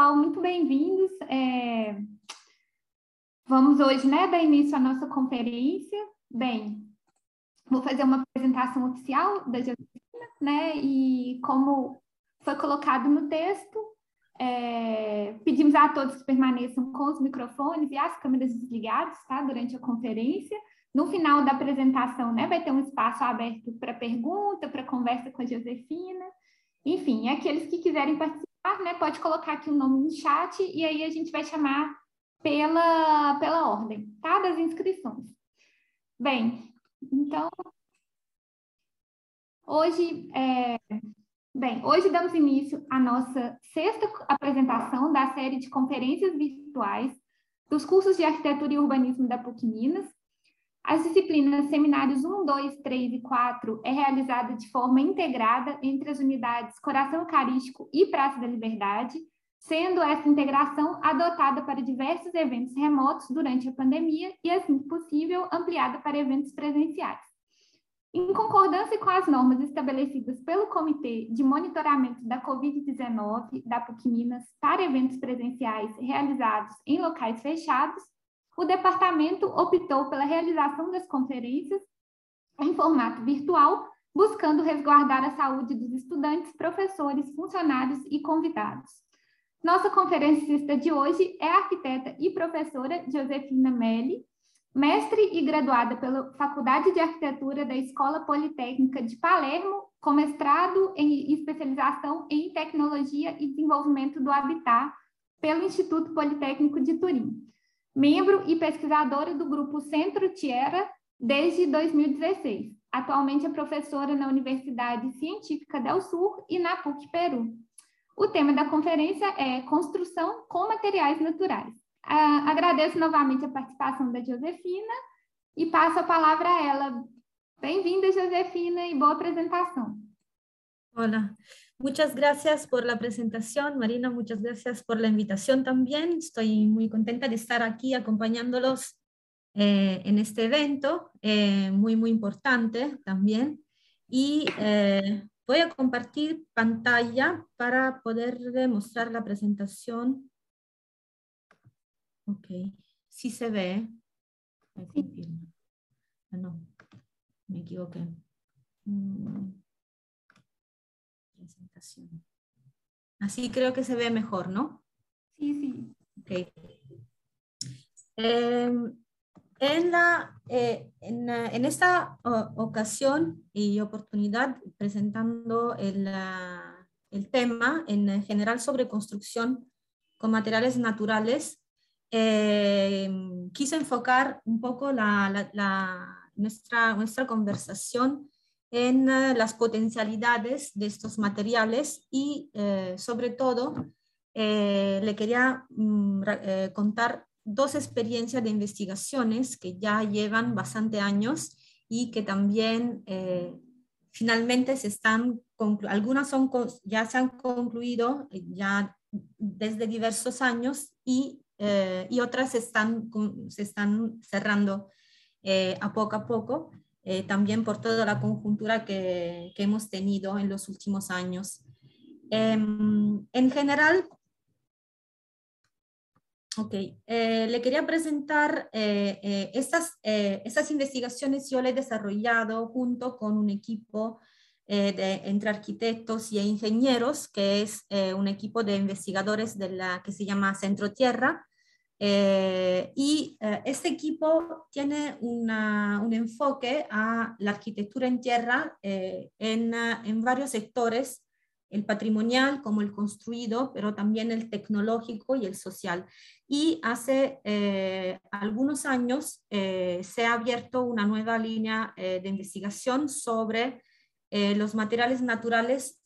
pessoal, muito bem-vindos. É... Vamos hoje, né, dar início à nossa conferência. Bem, vou fazer uma apresentação oficial da Josefina, né, e como foi colocado no texto, é... pedimos a todos que permaneçam com os microfones e as câmeras desligadas, tá, durante a conferência. No final da apresentação, né, vai ter um espaço aberto para pergunta, para conversa com a Josefina. Enfim, aqueles que quiserem participar, né, pode colocar aqui o nome no chat e aí a gente vai chamar pela, pela ordem, tá? Das inscrições. Bem, então, hoje, é, bem, hoje damos início à nossa sexta apresentação da série de conferências virtuais dos cursos de Arquitetura e Urbanismo da PUC Minas, as disciplinas seminários 1, 2, 3 e 4 é realizada de forma integrada entre as unidades Coração Eucarístico e Praça da Liberdade, sendo essa integração adotada para diversos eventos remotos durante a pandemia e, assim possível, ampliada para eventos presenciais. Em concordância com as normas estabelecidas pelo Comitê de Monitoramento da Covid-19 da PUC Minas para eventos presenciais realizados em locais fechados, o departamento optou pela realização das conferências em formato virtual, buscando resguardar a saúde dos estudantes, professores, funcionários e convidados. Nossa conferencista de hoje é a arquiteta e professora Josefina Melli, mestre e graduada pela Faculdade de Arquitetura da Escola Politécnica de Palermo, com mestrado em especialização em Tecnologia e Desenvolvimento do Habitat pelo Instituto Politécnico de Turim membro e pesquisadora do grupo Centro Tierra desde 2016. Atualmente é professora na Universidade Científica del Sur e na PUC Peru. O tema da conferência é Construção com Materiais Naturais. Agradeço novamente a participação da Josefina e passo a palavra a ela. Bem-vinda, Josefina, e boa apresentação. Olá. Muchas gracias por la presentación, Marina. Muchas gracias por la invitación también. Estoy muy contenta de estar aquí acompañándolos eh, en este evento, eh, muy, muy importante también. Y eh, voy a compartir pantalla para poder demostrar la presentación. Ok, sí se ve. Ah, no, me equivoqué. Mm. Así creo que se ve mejor, ¿no? Sí, sí. Okay. Em, en, la, eh, en, esta ocasión y oportunidad, presentando el, el, tema en general sobre construcción con materiales naturales, em, quise enfocar un poco la, la, nuestra, nuestra conversación en eh, las potencialidades de estos materiales y eh, sobre todo eh, le quería mm, contar dos experiencias de investigaciones que ya llevan bastante años y que también finalmente se están, algunas son, ya se han concluido ya desde diversos años y, y otras se están, se están cerrando a poco a poco. Eh, también por toda la conjuntura que, hemos tenido en los últimos años. Em, en general, ok, eh, le quería presentar eh, estas, estas investigaciones, yo le he desarrollado junto con un equipo de, entre arquitectos y ingenieros, que es un equipo de investigadores de la, que se llama Centro Tierra, eh, y eh, este equipo tiene un enfoque a la arquitectura en tierra eh, en, en, varios sectores, el patrimonial como el construido, pero también el tecnológico y el social. Y hace algunos años se ha abierto una nueva línea de investigación sobre los materiales naturales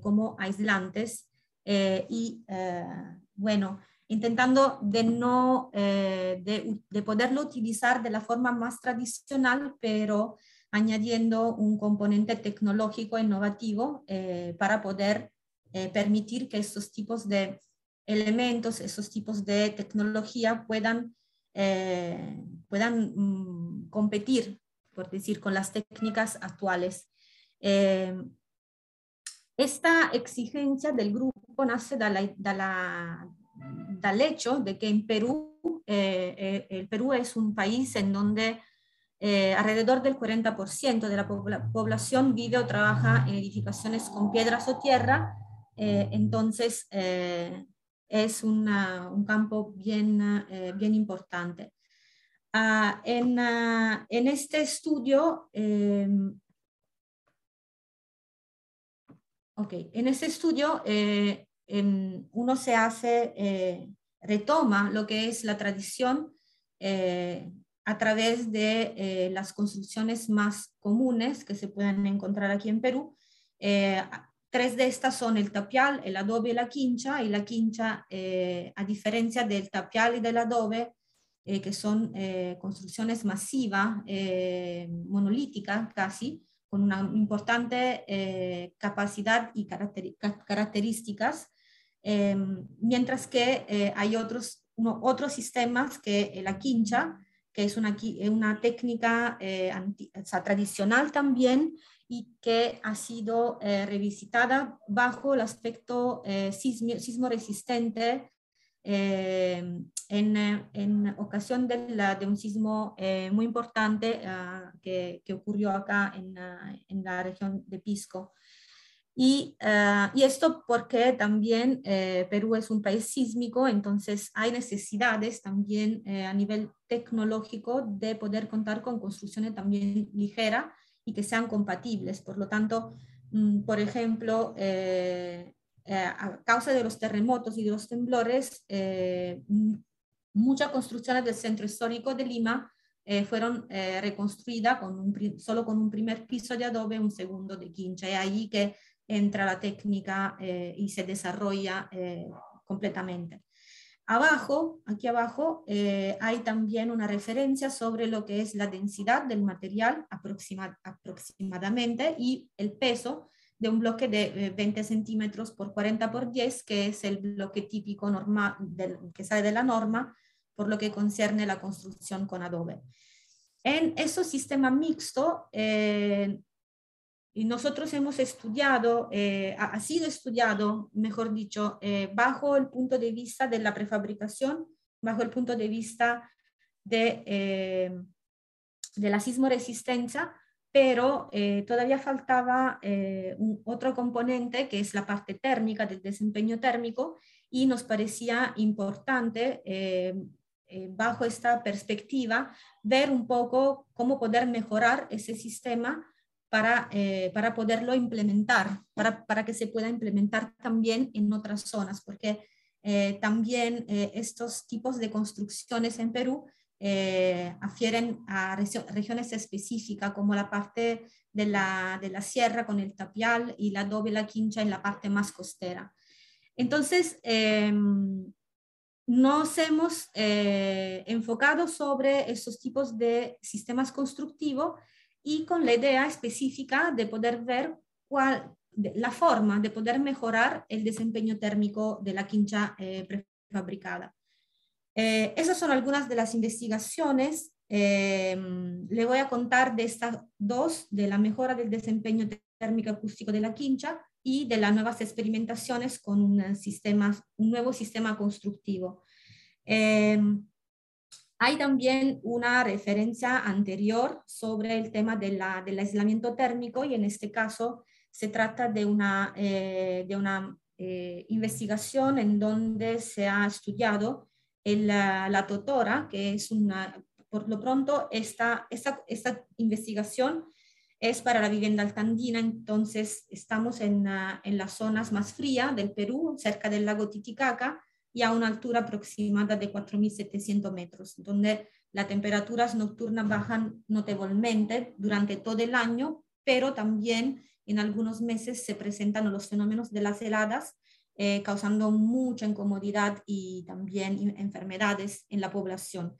como aislantes. y bueno, intentando de, no, eh, de, poderlo utilizar de la forma más tradicional, pero añadiendo un componente tecnológico innovativo eh, para poder eh, permitir que estos tipos de elementos, esos tipos de tecnología puedan, puedan mm, competir, por decir, con las técnicas actuales. esta exigencia del grupo nace de la, del hecho de que en Perú, el Perú es un país en donde alrededor del 40% de la población vive o trabaja en edificaciones con piedras o tierra, entonces es un campo bien, bien importante. Ah, en, ah, en, este estudio, em, okay, en este estudio eh, uno se hace, eh, retoma lo que es la tradición eh, a través de las construcciones más comunes que se pueden encontrar aquí en Perú. tres de estas son el tapial, el adobe y la quincha, y la quincha, a diferencia del tapial y del adobe, eh, que son eh, construcciones masivas, eh, monolíticas casi, con una importante capacidad y características, mientras que hay otros, otros sistemas que la quincha, que es una, una técnica tradicional también y que ha sido revisitada bajo el aspecto sismo resistente eh, en, en, ocasión de, la, de, un sismo eh, muy importante uh, que, que, ocurrió acá en, uh, en, la región de Pisco. Y, uh, y esto porque también eh, Perú es un país sísmico, entonces hay necesidades también a nivel tecnológico de poder contar con construcciones también ligeras y que sean compatibles. Por lo tanto, mm, por ejemplo, eh, a causa de los terremotos y de los temblores, eh, muchas construcciones del centro histórico de Lima eh, fueron reconstruidas con solo con un primer piso de adobe, un segundo de quincha. Y ahí que entra la técnica y se desarrolla completamente. Abajo, aquí abajo, hay también una referencia sobre lo que es la densidad del material aproximadamente y el peso de un bloque de 20 eh, centímetros por 40 por 10, que es el bloque típico normal que sale de la norma por lo que concierne la construcción con adobe. En esos sistemas mixtos, eh, y nosotros hemos estudiado, eh, ha sido estudiado, mejor dicho, bajo el punto de vista de la prefabricación, bajo el punto de vista de, de la sismo resistencia, pero eh, todavía faltaba eh, otro componente que es la parte térmica del desempeño térmico y nos parecía importante eh, bajo esta perspectiva ver un poco cómo poder mejorar ese sistema para, para poderlo implementar, para, para, que se pueda implementar también en otras zonas, porque también estos tipos de construcciones en Perú eh, afieren a regiones específicas como la parte de la, de la, sierra con el tapial y la doble la quincha en la parte más costera. Entonces, eh, nos hemos eh, enfocado sobre esos tipos de sistemas constructivos y con la idea específica de poder ver cuál, la forma de poder mejorar el desempeño térmico de la quincha prefabricada. Eh, esas son algunas de las investigaciones. Eh, le voy a contar de estas dos, de la mejora del desempeño térmico acústico de la quincha y de las nuevas experimentaciones con un, sistema, un nuevo sistema constructivo. Eh, hay también una referencia anterior sobre el tema de la, del aislamiento térmico y en este caso se trata de una, de una investigación en donde se ha estudiado la, la, Totora, que es una, por lo pronto, esta, esta, esta investigación es para la vivienda altandina, entonces estamos en, en las zonas más frías del Perú, cerca del lago Titicaca, y a una altura aproximada de 4.700 metros, donde las temperaturas nocturnas bajan notablemente durante todo el año, pero también en algunos meses se presentan los fenómenos de las heladas eh, causando mucha incomodidad y también enfermedades en la población.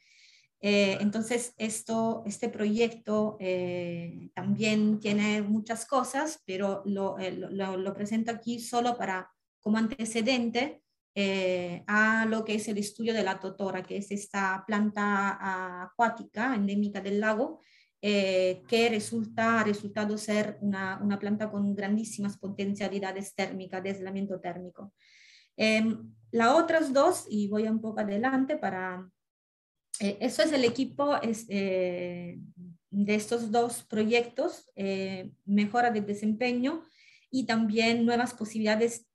Eh, entonces, esto, este proyecto eh, también tiene muchas cosas, pero lo, lo, lo, presento aquí solo para, como antecedente a lo que es el estudio de la totora, que es esta planta acuática endémica del lago, eh, que resulta, ha resultado ser una, una, planta con grandísimas potencialidades térmicas de aislamiento térmico. Em, las otras dos, y voy un poco adelante para... Eh, eso es el equipo es, eh, de estos dos proyectos, eh, mejora de desempeño y también nuevas posibilidades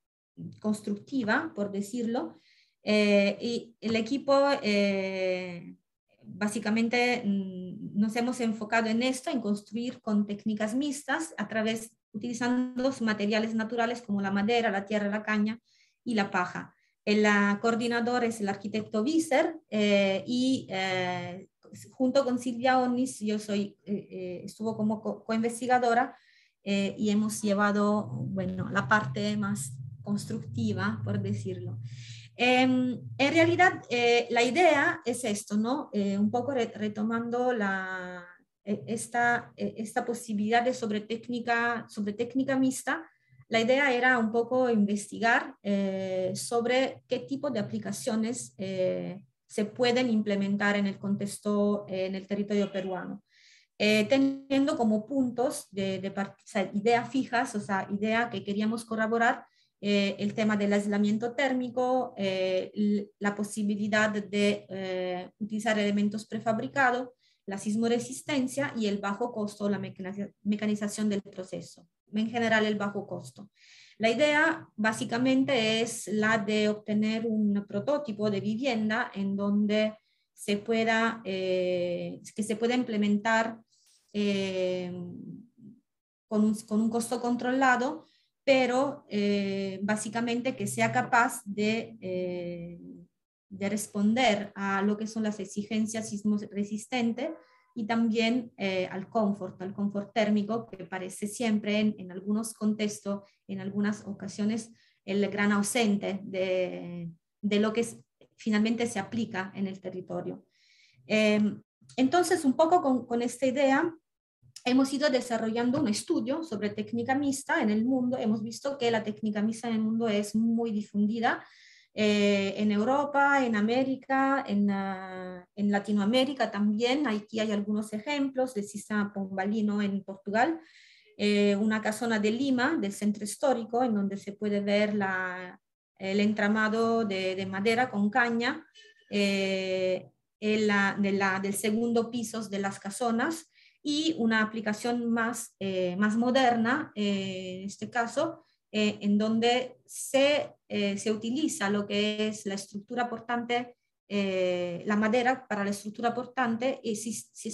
constructivas, por decirlo. y el equipo básicamente mm, nos hemos enfocado en esto, en construir con técnicas mixtas a través, utilizando materiales naturales como la madera, la tierra, la caña y la paja. El coordinador es el arquitecto Visser eh, y eh, junto con Silvia Onnis, yo soy, eh, estuvo como co-investigadora y hemos llevado, bueno, la parte más constructiva, por decirlo. Em, en realidad, la idea es esto, ¿no? un poco retomando la, esta, esta posibilidad de sobre técnica, sobre técnica mixta, la idea era un poco investigar eh, sobre qué tipo de aplicaciones eh, se pueden implementar en el contexto, eh, en el territorio peruano. teniendo como puntos de, de ideas fijas, o sea, idea que queríamos corroborar el tema del aislamiento térmico, la posibilidad de utilizar elementos prefabricados, la sismoresistencia y el bajo costo, la mecanización del proceso en general el bajo costo. La idea básicamente es la de obtener un prototipo de vivienda en donde se pueda, eh, que se pueda implementar eh, con, un, con, un, costo controlado, pero eh, básicamente que sea capaz de, de responder a lo que son las exigencias sismo resistentes y también eh, al confort, al confort térmico, que parece siempre en, algunos contextos, en algunas ocasiones, el gran ausente de, de lo que finalmente se aplica en el territorio. Em, entonces, un poco con, con, esta idea, hemos ido desarrollando un estudio sobre técnica mixta en el mundo. Hemos visto que la técnica mixta en el mundo es muy difundida eh, en Europa, en América, en, ah, en, Latinoamérica también. Aquí hay algunos ejemplos del sistema pombalino en Portugal, eh, una casona de Lima, del centro histórico, en donde se puede ver la, el entramado de, de, madera con caña eh, la, de la, del segundo piso de las casonas y una aplicación más, más moderna, en este caso, eh, en donde se, eh, se, utiliza lo que es la estructura portante, eh, la madera para la estructura portante y se, se,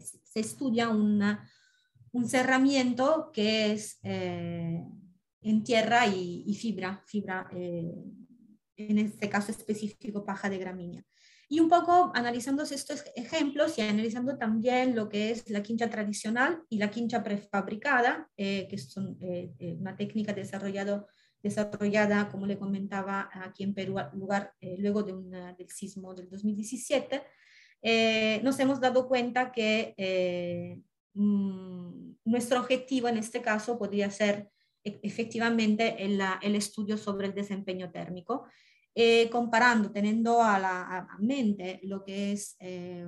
se estudia un cerramiento que es en tierra y, y fibra, fibra en este caso específico paja de gramínea. Y un poco analizando estos ejemplos y analizando también lo que es la quincha tradicional y la quincha prefabricada, eh, que son eh, eh, una técnica desarrollado, desarrollada, como le comentaba, aquí en Perú, lugar, luego de del sismo del 2017, nos hemos dado cuenta que mm, nuestro objetivo en este caso podría ser e, efectivamente el, el estudio sobre el desempeño térmico eh, comparando, teniendo a, la, mente lo que es eh,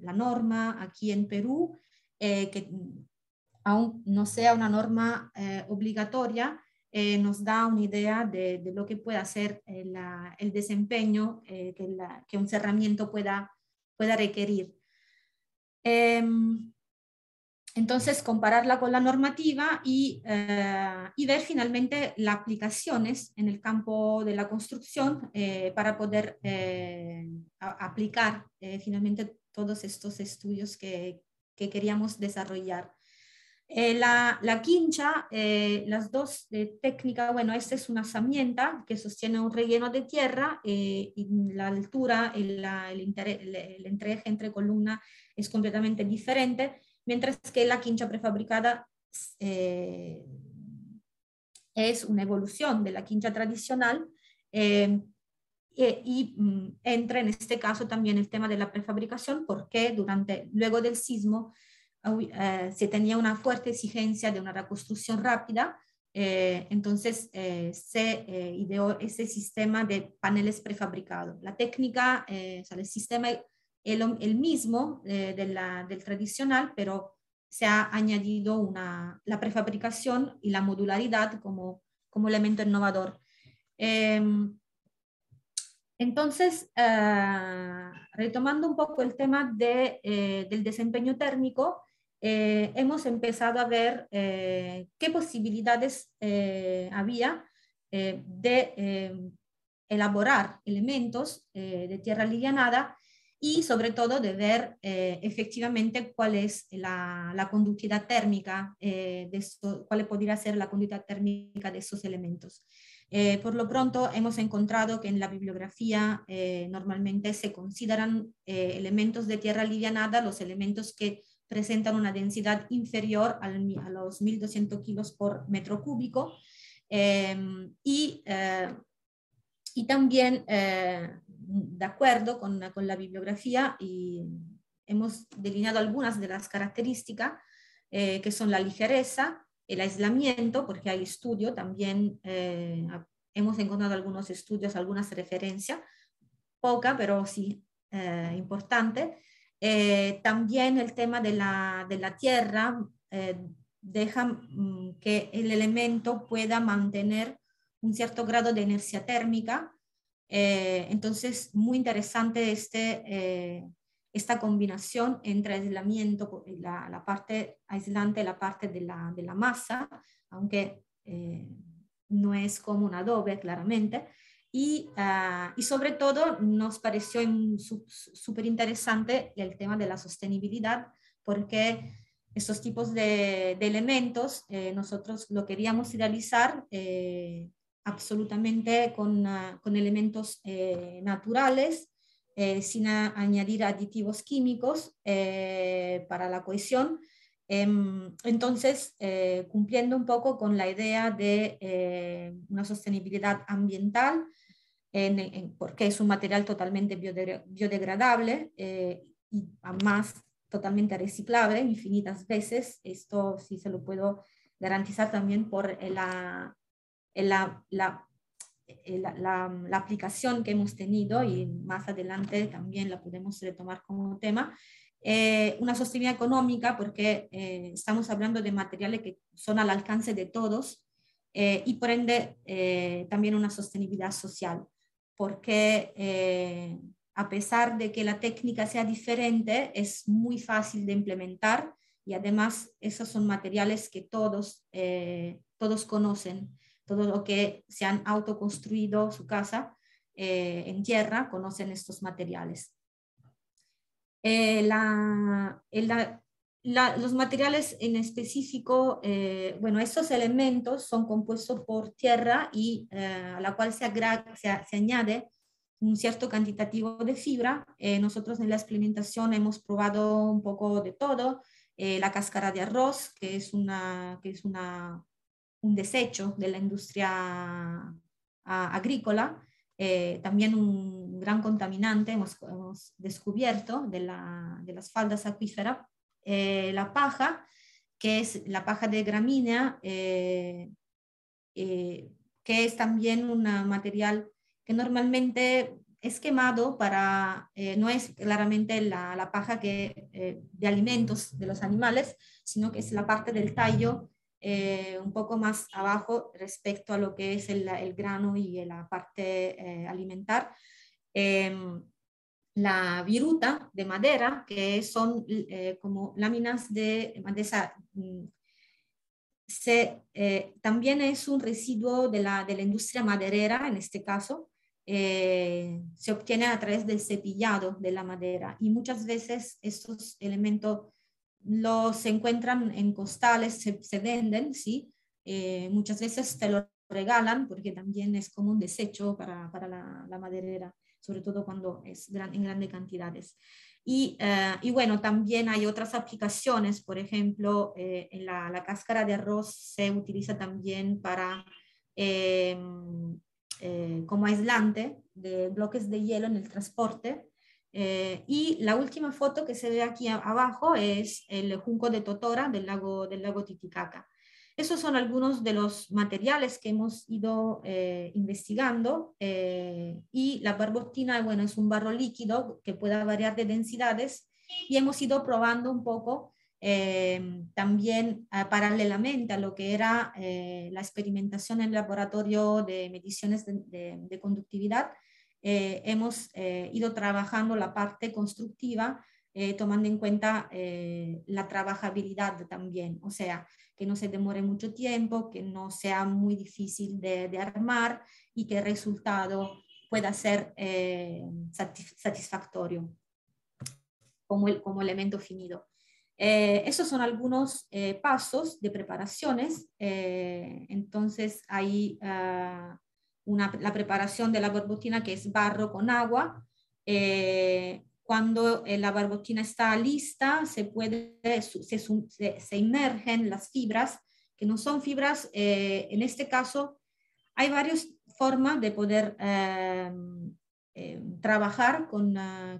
la norma aquí en Perú, eh, que aún no sea una norma obligatoria, nos da una idea de, lo que puede hacer el desempeño que, un cerramiento pueda, pueda requerir. Em, entonces, compararla con la normativa y, eh, y, ver finalmente las aplicaciones en el campo de la construcción eh, para poder eh, aplicar finalmente todos estos estudios que, que queríamos desarrollar. La, la, quincha, las dos técnicas, bueno, esta es una herramienta que sostiene un relleno de tierra y la altura, el, el, el entreje entre columna es completamente diferente mientras que la quincha prefabricada eh, es una evolución de la quincha tradicional eh, y, mm, entra en este caso también el tema de la prefabricación porque durante, luego del sismo eh, se tenía una fuerte exigencia de una reconstrucción rápida, entonces se ideó ese sistema de paneles prefabricados. La técnica, o sea, el sistema el, mismo eh, del tradicional, pero se ha añadido una, la prefabricación y la modularidad como, como elemento innovador. Em, Entonces, ah, retomando un poco el tema de, eh, del desempeño térmico, eh, hemos empezado a ver qué posibilidades había de elaborar elementos de tierra livianada y sobre todo de ver efectivamente cuál es la, la conductividad térmica, de cuál podría ser la conductividad térmica de esos elementos. Eh, por lo pronto, hemos encontrado que en la bibliografía eh, normalmente se consideran eh, elementos de tierra livianada los elementos que presentan una densidad inferior a los 1.200 kilos por metro cúbico em, y, y también de acuerdo con, con, la bibliografía y hemos delineado algunas de las características que son la ligereza, el aislamiento, porque hay estudio, también eh, hemos encontrado algunos estudios, algunas referencias, poca, pero sí eh, importante. Eh, también el tema de la, de la tierra deja mm, que el elemento pueda mantener un cierto grado de inercia térmica. Entonces, muy interesante este esta combinación entre aislamiento, la, la parte aislante la parte de la, de la masa, aunque eh, no es como un adobe claramente, y, uh, y, sobre todo nos pareció súper interesante el tema de la sostenibilidad, porque estos tipos de, de elementos eh, nosotros lo queríamos realizar eh, absolutamente con, uh, con elementos eh, naturales eh, sin añadir aditivos químicos eh, para la cohesión. Em, entonces, eh, cumpliendo un poco con la idea de una sostenibilidad ambiental, porque es un material totalmente biodegradable y además totalmente reciclable infinitas veces. Esto sí se lo puedo garantizar también por la, la, la eh, la, aplicación que hemos tenido y más adelante también la podemos retomar como tema, eh, una sostenibilidad económica porque eh, estamos hablando de materiales que son al alcance de todos y por ende también una sostenibilidad social, porque a pesar de que la técnica sea diferente, es muy fácil de implementar y además esos son materiales que todos, todos conocen todo lo que se han autoconstruido su casa eh, en tierra, conocen estos materiales. Eh, los materiales en específico, eh, bueno, estos elementos son compuestos por tierra y a la cual se, se, añade un cierto cantitativo de fibra. nosotros en la experimentación hemos probado un poco de todo, la cáscara de arroz, que es una, que es una un desecho de la industria agrícola, eh, también un gran contaminante. Hemos, descubierto de, las faldas acuíferas, eh, la paja, que es la paja de gramínea, eh, que es también un material que normalmente es quemado para, no es claramente la, la paja que, de alimentos de los animales, sino que es la parte del tallo eh, un poco más abajo respecto a lo que es el, grano y la parte eh, alimentar. Em, la viruta de madera, que son eh, como láminas de madera, mm, también es un residuo de la, de la industria maderera, en este caso, se obtiene a través del cepillado de la madera y muchas veces estos elementos los se encuentran en costales, se, venden, ¿sí? Eh, muchas veces te lo regalan porque también es como un desecho para, para la, la, maderera, sobre todo cuando es gran, en grandes cantidades. Y, eh, y, bueno, también hay otras aplicaciones, por ejemplo, eh, en la, la, cáscara de arroz se utiliza también para como aislante de bloques de hielo en el transporte eh, y la última foto que se ve aquí abajo es el junco de Totora del lago, del lago Titicaca. Esos son algunos de los materiales que hemos ido eh, investigando eh, y la barbotina, bueno, es un barro líquido que puede variar de densidades y hemos ido probando un poco también paralelamente a lo que era la experimentación en el laboratorio de mediciones de, de conductividad, hemos ido trabajando la parte constructiva tomando en cuenta la trabajabilidad también, o sea, que no se demore mucho tiempo, que no sea muy difícil de, de armar y que el resultado pueda ser eh, satisfactorio como, el, como elemento finido. Eh, esos son algunos eh, pasos de preparaciones. entonces, hay ah, una, la preparación de la barbotina que es barro con agua. cuando la barbotina está lista, se, puede, se, se, se inmergen las fibras, que no son fibras, en este caso, hay varios forma de poder em, trabajar con,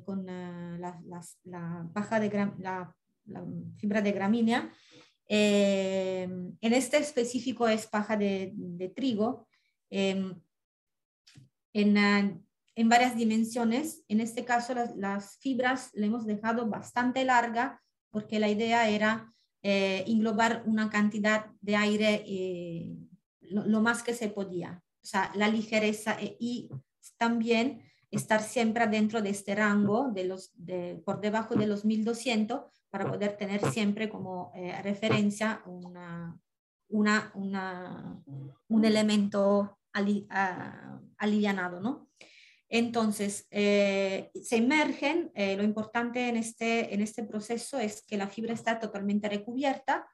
con la, la, paja de la, fibra de gramínea. Em, en este específico es paja de, de trigo. En, en, varias dimensiones. En este caso las, las, fibras le hemos dejado bastante larga porque la idea era eh, englobar una cantidad de aire eh, lo, más que se podía o sea, la ligereza eh, y también estar siempre dentro de este rango, de los, de, por debajo de los 1200, para poder tener siempre como eh, referencia una, una, una, un elemento ali, alivianado, ¿no? Entonces, eh, se emergen, lo importante en este, en este proceso es que la fibra está totalmente recubierta,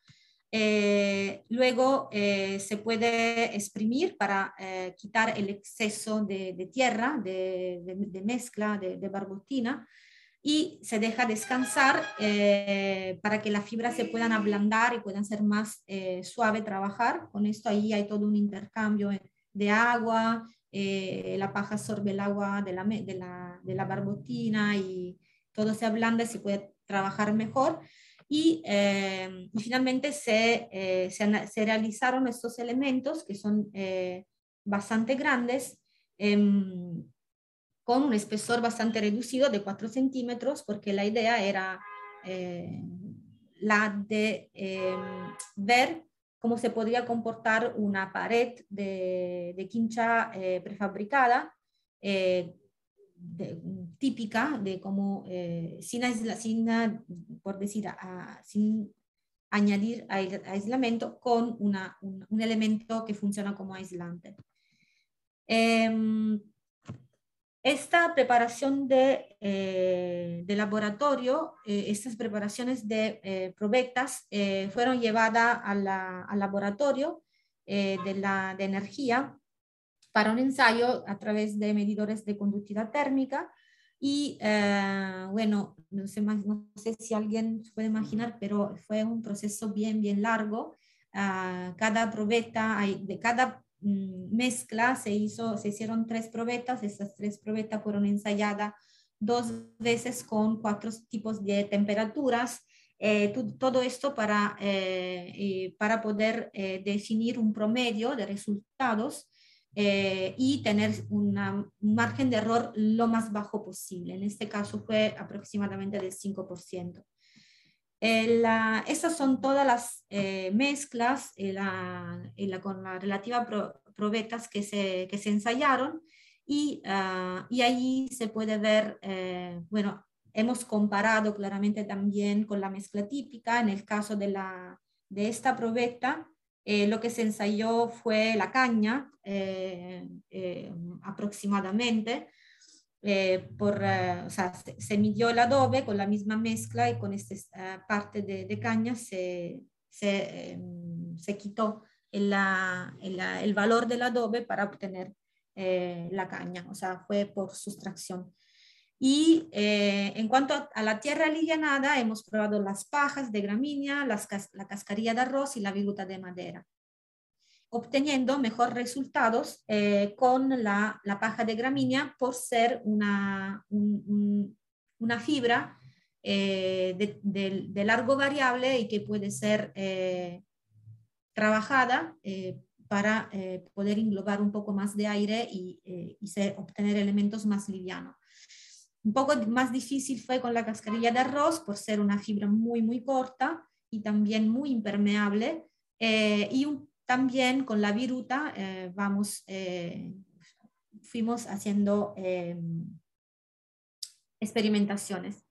eh, luego eh, se puede exprimir para eh, quitar el exceso de, tierra, de, mezcla, de, barbotina y se deja descansar para que las fibras se puedan ablandar y puedan ser más suave trabajar. Con esto ahí hay todo un intercambio de agua, la paja absorbe el agua de la, de la, de la barbotina y todo se ablanda y se puede trabajar mejor. Eh, y, finalmente se, eh, se, realizaron estos elementos que son eh, bastante grandes, em, con un espesor bastante reducido de 4 centímetros, porque la idea era la de em, ver cómo se podría comportar una pared de, de quincha prefabricada típica de cómo, eh, sin, decir, sin añadir aislamiento con un, elemento que funciona como aislante. Esta preparación de, eh, de laboratorio, eh, estas preparaciones de probetas fueron llevadas al laboratorio de, la, de energía para un ensayo a través de medidores de conductividad térmica y eh, bueno, no sé, no sé, si alguien puede imaginar, pero fue un proceso bien, bien largo. Uh, cada probeta, de cada mezcla se, hizo, se hicieron tres probetas, esas tres probetas fueron ensayadas dos veces con cuatro tipos de temperaturas. Eh, todo esto para, eh, para poder definir un promedio de resultados eh, y tener un margen de error lo más bajo posible. En este caso fue aproximadamente del 5%. Eh, estas son todas las eh, mezclas con la relativa probetas que se, que se ensayaron y, uh, y ahí se puede ver, bueno, hemos comparado claramente también con la mezcla típica. En el caso de, la, de esta probeta, eh, lo que se ensayó fue la caña eh, eh, por, o sea, se, midió el adobe con la misma mezcla y con esta parte de, de, caña se, se, em, se quitó el, el, el, valor del adobe para obtener la caña, o sea, fue por sustracción. Y eh, en cuanto a, la tierra alivianada, hemos probado las pajas de gramínea, las, la cascarilla de arroz y la viruta de madera, obteniendo mejores resultados eh, con la, la, paja de gramínea por ser una, una fibra eh, de, de, largo variable y que puede ser trabajada para poder englobar un poco más de aire y, y obtener elementos más livianos. Un poco más difícil fue con la cascarilla de arroz por ser una fibra muy, muy corta y también muy impermeable. Eh, y también con la viruta, eh, vamos, eh, fuimos haciendo experimentaciones.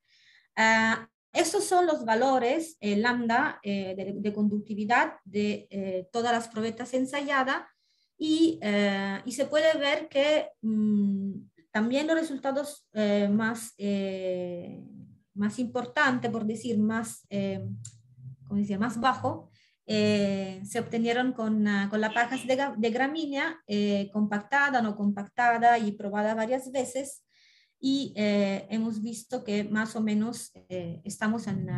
Ah, estos son los valores lambda de, conductividad de todas las probetas ensayadas y, y, se puede ver que mm, también los resultados más más por decir, más, eh, ¿cómo decía? más bajo, eh, se obtenieron con, ah, con la paja de, gramínea eh, compactada, no compactada y probada varias veces. Y hemos visto que más o menos estamos en,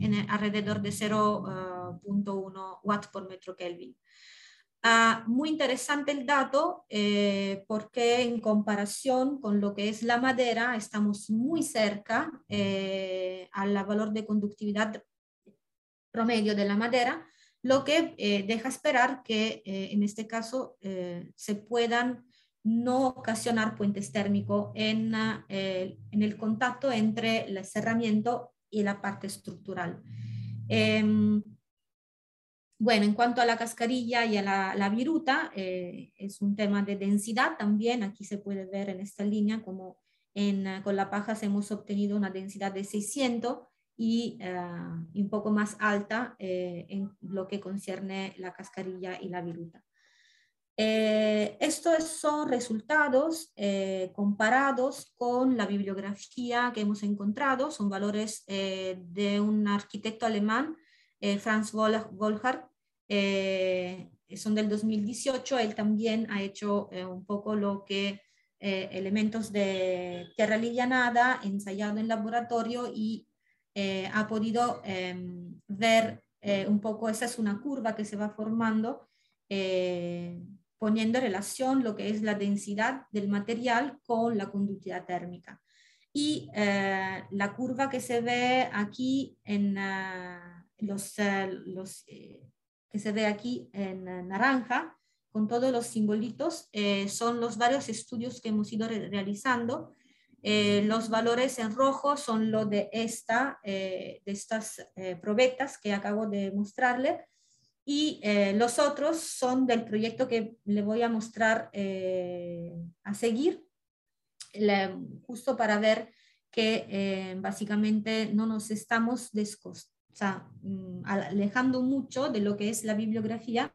en, alrededor de 0.1 watts por metro Kelvin. Ah, muy interesante el dato eh, porque en comparación con lo que es la madera estamos muy cerca eh, al valor de conductividad promedio de la madera, lo que eh, deja esperar que en este caso se puedan no ocasionar puentes térmicos en, el contacto entre el cerramiento y la parte estructural. Em, bueno, en cuanto a la cascarilla y a la, viruta, eh, es un tema de densidad también. Aquí se puede ver en esta línea como en, con la paja hemos obtenido una densidad de 600 y, ah, un poco más alta eh, en lo que concierne la cascarilla y la viruta. Eh, estos son resultados comparados con la bibliografía que hemos encontrado, son valores de un arquitecto alemán, Franz Wolhard, eh, son del 2018, él también ha hecho eh, un poco lo que eh, elementos de tierra livianada ensayado en laboratorio y ha podido em, ver un poco, esa es una curva que se va formando poniendo en relación lo que es la densidad del material con la conductividad térmica. Y la curva que se ve aquí en los, los que se ve aquí en naranja, con todos los simbolitos, eh, son los varios estudios que hemos ido realizando. Eh, los valores en rojo son los de, esta, eh, de estas probetas que acabo de mostrarle. Y los otros son del proyecto que le voy a mostrar a seguir, justo para ver que básicamente no nos estamos o sea, mm, alejando mucho de lo que es la bibliografía,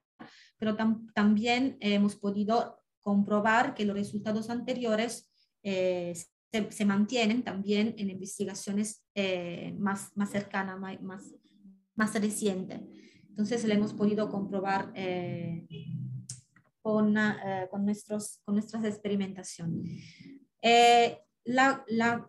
pero también hemos podido comprobar que los resultados anteriores eh, se, mantienen también en investigaciones eh, más, más cercanas, más, más, recientes. Entonces, lo hemos podido comprobar eh, con, con, nuestros, con nuestras experimentaciones. la, la,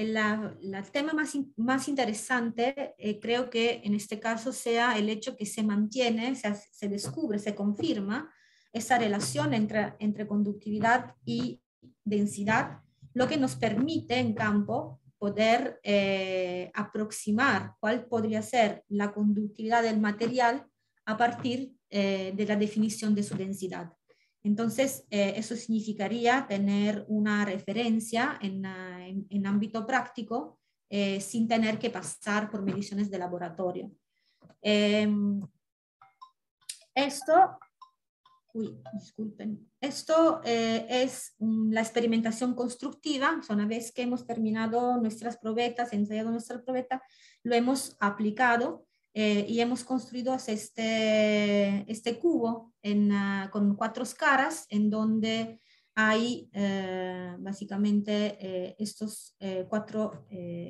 el tema más, más interesante eh, creo que en este caso sea el hecho que se mantiene, se, se descubre, se confirma esa relación entre, entre conductividad y densidad, lo que nos permite en campo poder eh, aproximar cuál podría ser la conductividad del material a partir eh, de la definición de su densidad. Entonces, eh, eso significaría tener una referencia en, ah, en, ámbito práctico eh, sin tener que pasar por mediciones de laboratorio. Em, esto, uy, disculpen, esto eh, es la experimentación constructiva. Una vez que hemos terminado nuestras probetas, ensayado nuestra probeta, lo hemos aplicado eh, y hemos construido este, este cubo ah, con cuatro caras en donde hay eh, básicamente eh, estos cuatro,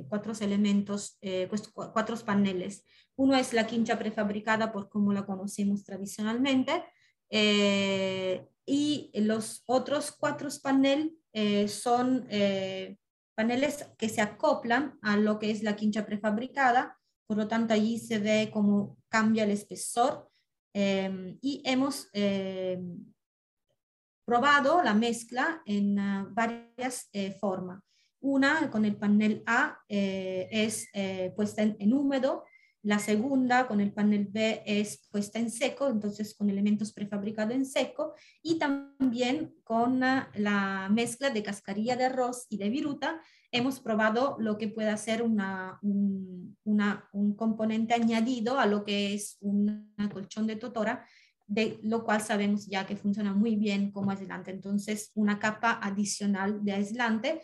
cuatro elementos, pues, cuatro paneles. Uno es la quincha prefabricada por como la conocemos tradicionalmente y los otros cuatro paneles son paneles que se acoplan a lo que es la quincha prefabricada. Por lo tanto allí se ve cómo cambia el espesor. Em, y hemos em, probado la mezcla en ah, varias eh, formas. Una con el panel A eh, es eh, puesta en, húmedo, la segunda con el panel B es puesta en seco, entonces con elementos prefabricados en seco, y también con la mezcla de cascarilla de arroz y de viruta, hemos probado lo que puede ser una, un, un componente añadido a lo que es un colchón de totora de lo cual sabemos ya que funciona muy bien como aislante. Entonces, una capa adicional de aislante,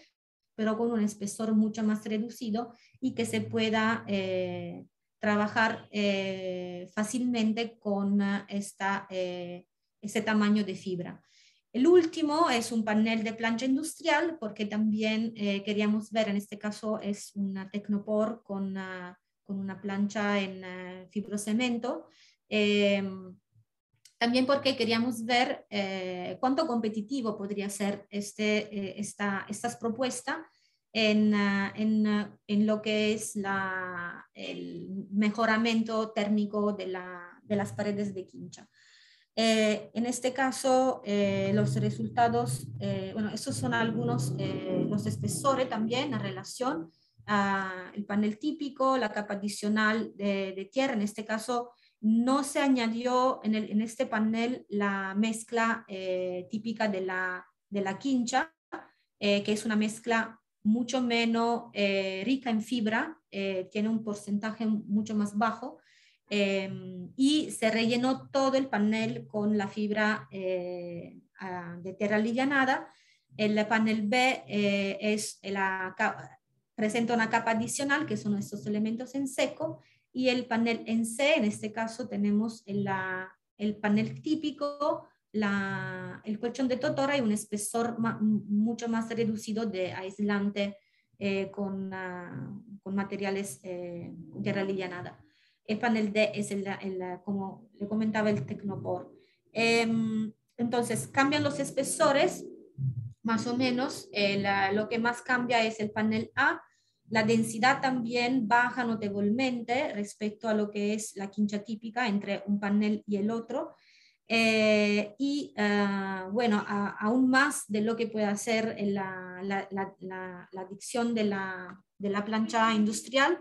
pero con un espesor mucho más reducido y que se pueda eh, trabajar eh, fácilmente con esta, eh, ese tamaño de fibra. El último es un panel de plancha industrial, porque también queríamos ver, en este caso es una Tecnopor con una, con una plancha en fibrocemento. Em, también porque queríamos ver eh, cuánto competitivo podría ser este, eh, esta, estas propuestas en, ah, en, ah, en, lo que es la, el mejoramiento térmico de, la, de las paredes de quincha. Eh, en este caso, los resultados, bueno, esos son algunos, los espesores también en relación al panel típico, la capa adicional de, de tierra, en este caso no se añadió en, este panel la mezcla eh, típica de la, de la quincha, eh, que es una mezcla mucho menos eh, rica en fibra, tiene un porcentaje mucho más bajo, y se rellenó todo el panel con la fibra de tierra alivianada. El panel B es la, presenta una capa adicional, que son estos elementos en seco, y el panel en C, en este caso tenemos el, el panel típico, la, el colchón de totora y un espesor mucho más reducido de aislante eh, con, con, materiales eh, de relillanada. El panel D es el, el, como le comentaba el Tecnopor. Em, entonces, cambian los espesores, más o menos. Eh, lo que más cambia es el panel A, la densidad también baja notablemente respecto a lo que es la quincha típica entre un panel y el otro. Eh, y ah, bueno, aún más de lo que puede hacer la, la, la, adicción de la, de la plancha industrial.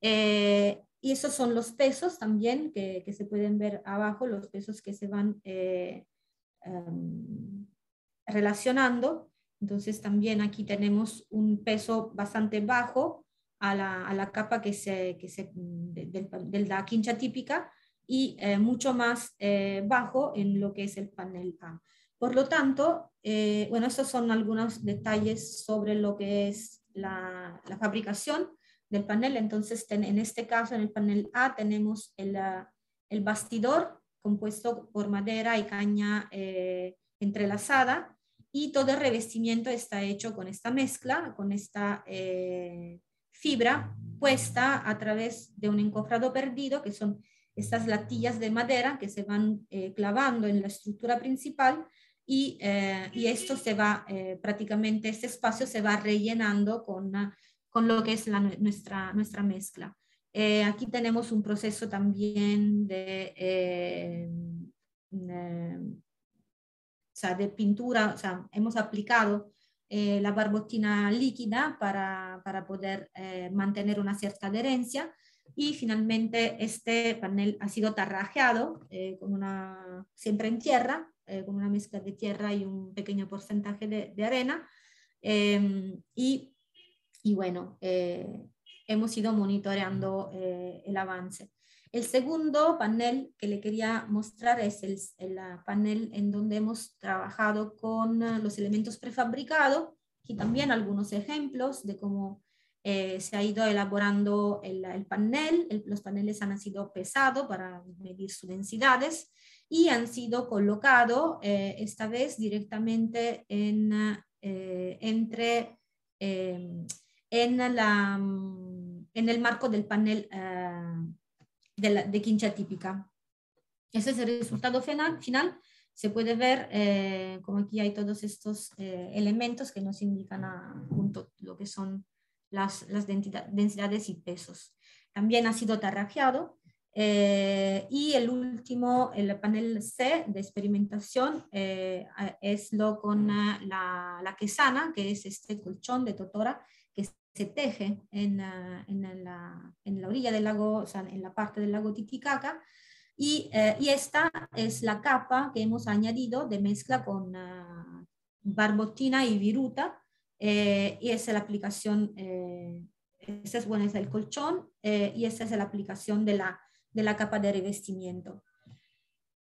Eh, y esos son los pesos también que, que, se pueden ver abajo, los pesos que se van eh, em, relacionando. Entonces también aquí tenemos un peso bastante bajo a la, a la capa que se, que se, de, la quincha típica y eh, mucho más eh, bajo en lo que es el panel A. Por lo tanto, eh, bueno, estos son algunos detalles sobre lo que es la, fabricación del panel. Entonces, en este caso, en el panel A tenemos el, el bastidor compuesto por madera y caña entrelazada y todo el revestimiento está hecho con esta mezcla, con esta eh, fibra puesta a través de un encofrado perdido, que son estas latillas de madera que se van eh, clavando en la estructura principal y, eh, y esto se va prácticamente, este espacio se va rellenando con, con lo que es la, nuestra, nuestra mezcla. aquí tenemos un proceso también de sea, de pintura, o sea, hemos aplicado eh, la barbotina líquida para, para poder eh, mantener una cierta adherencia y finalmente este panel ha sido tarrajeado eh, con una, siempre en tierra, con una mezcla de tierra y un pequeño porcentaje de, de arena. Em, y, y, bueno, hemos ido monitoreando el avance. El segundo panel que le quería mostrar es el, panel en donde hemos trabajado con eh, los elementos prefabricados. Aquí también algunos ejemplos de cómo eh, se ha ido elaborando el, panel. los paneles han sido pesados para medir sus densidades y han sido colocados eh, esta vez directamente en, entre, en, la, en el marco del panel de, quincha típica. Ese es el resultado final. final. Se puede ver eh, como aquí hay todos estos eh, elementos que nos indican a, junto lo que son las, las densidades y pesos. También ha sido tarrajeado eh, y el último, el panel C de experimentación, es lo con la, la, quesana, que es este colchón de totora se teje en, en, la, en, la, orilla del lago, o en la parte del lago Titicaca, y, eh, y esta es la capa que hemos añadido de mezcla con uh, barbotina y viruta, eh, y esa es la aplicación, eh, ese es, bueno, es el colchón, y esa es la aplicación de la, de la capa de revestimiento.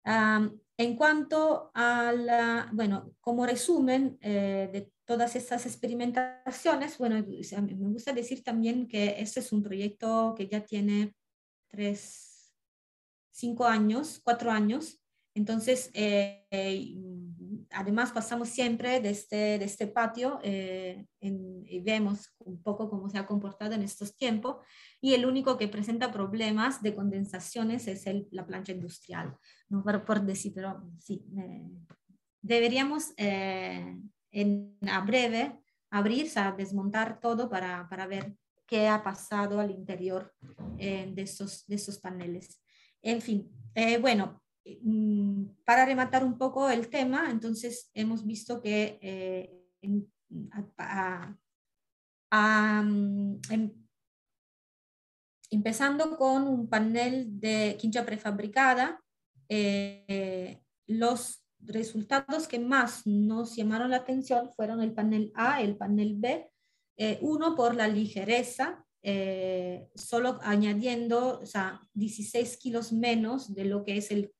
en cuanto a la, bueno, como resumen eh, de todas estas experimentaciones, bueno, me gusta decir también que este es un proyecto que ya tiene tres, cinco años, cuatro años. Entonces, eh, además pasamos siempre de este, de este patio eh, y vemos un poco cómo se ha comportado en estos tiempos y el único que presenta problemas de condensaciones es el, la plancha industrial. No por, por decir, pero sí, deberíamos eh, en, a breve abrir, o sea, desmontar todo para, para ver qué ha pasado al interior eh, de, estos, de estos paneles. En fin, bueno, para rematar un poco el tema, entonces hemos visto que eh, mm, em, empezando con un panel de quincha prefabricada, eh, los resultados que más nos llamaron la atención fueron el panel A, el panel B, eh, uno por la ligereza eh, solo añadiendo o sea, 16 kilos menos de lo que es el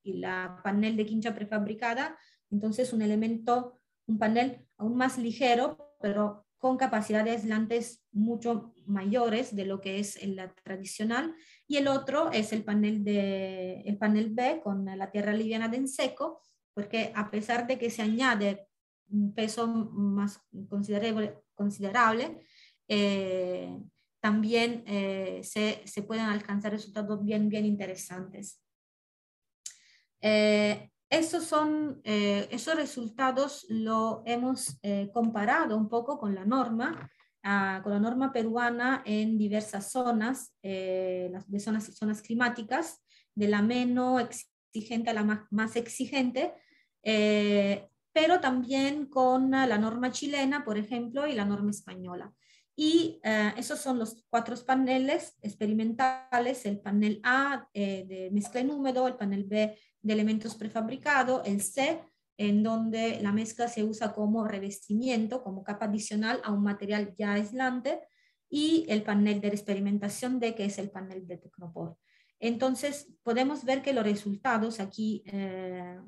panel de quincha prefabricada, entonces un elemento, un panel aún más ligero, pero con capacidades aislantes mucho mayores de lo que es la tradicional, y el otro es el panel, de, el panel B con la tierra liviana de en seco, porque a pesar de que se añade un peso más considerable, considerable eh, también eh, se, se, pueden alcanzar resultados bien, bien interesantes. Eh, esos, son, eh, esos resultados lo hemos comparado un poco con la norma, ah, con la norma peruana en diversas zonas, de zonas, zonas climáticas, de la menos exigente a la más, más exigente, pero también con la norma chilena, por ejemplo, y la norma española. Y eh, esos son los cuatro paneles experimentales, el panel A eh, de mezcla en húmedo, el panel B de elementos prefabricados, el C en donde la mezcla se usa como revestimiento, como capa adicional a un material ya aislante, y el panel de experimentación D, que es el panel de Tecnopor. Entonces, podemos ver que los resultados aquí eh,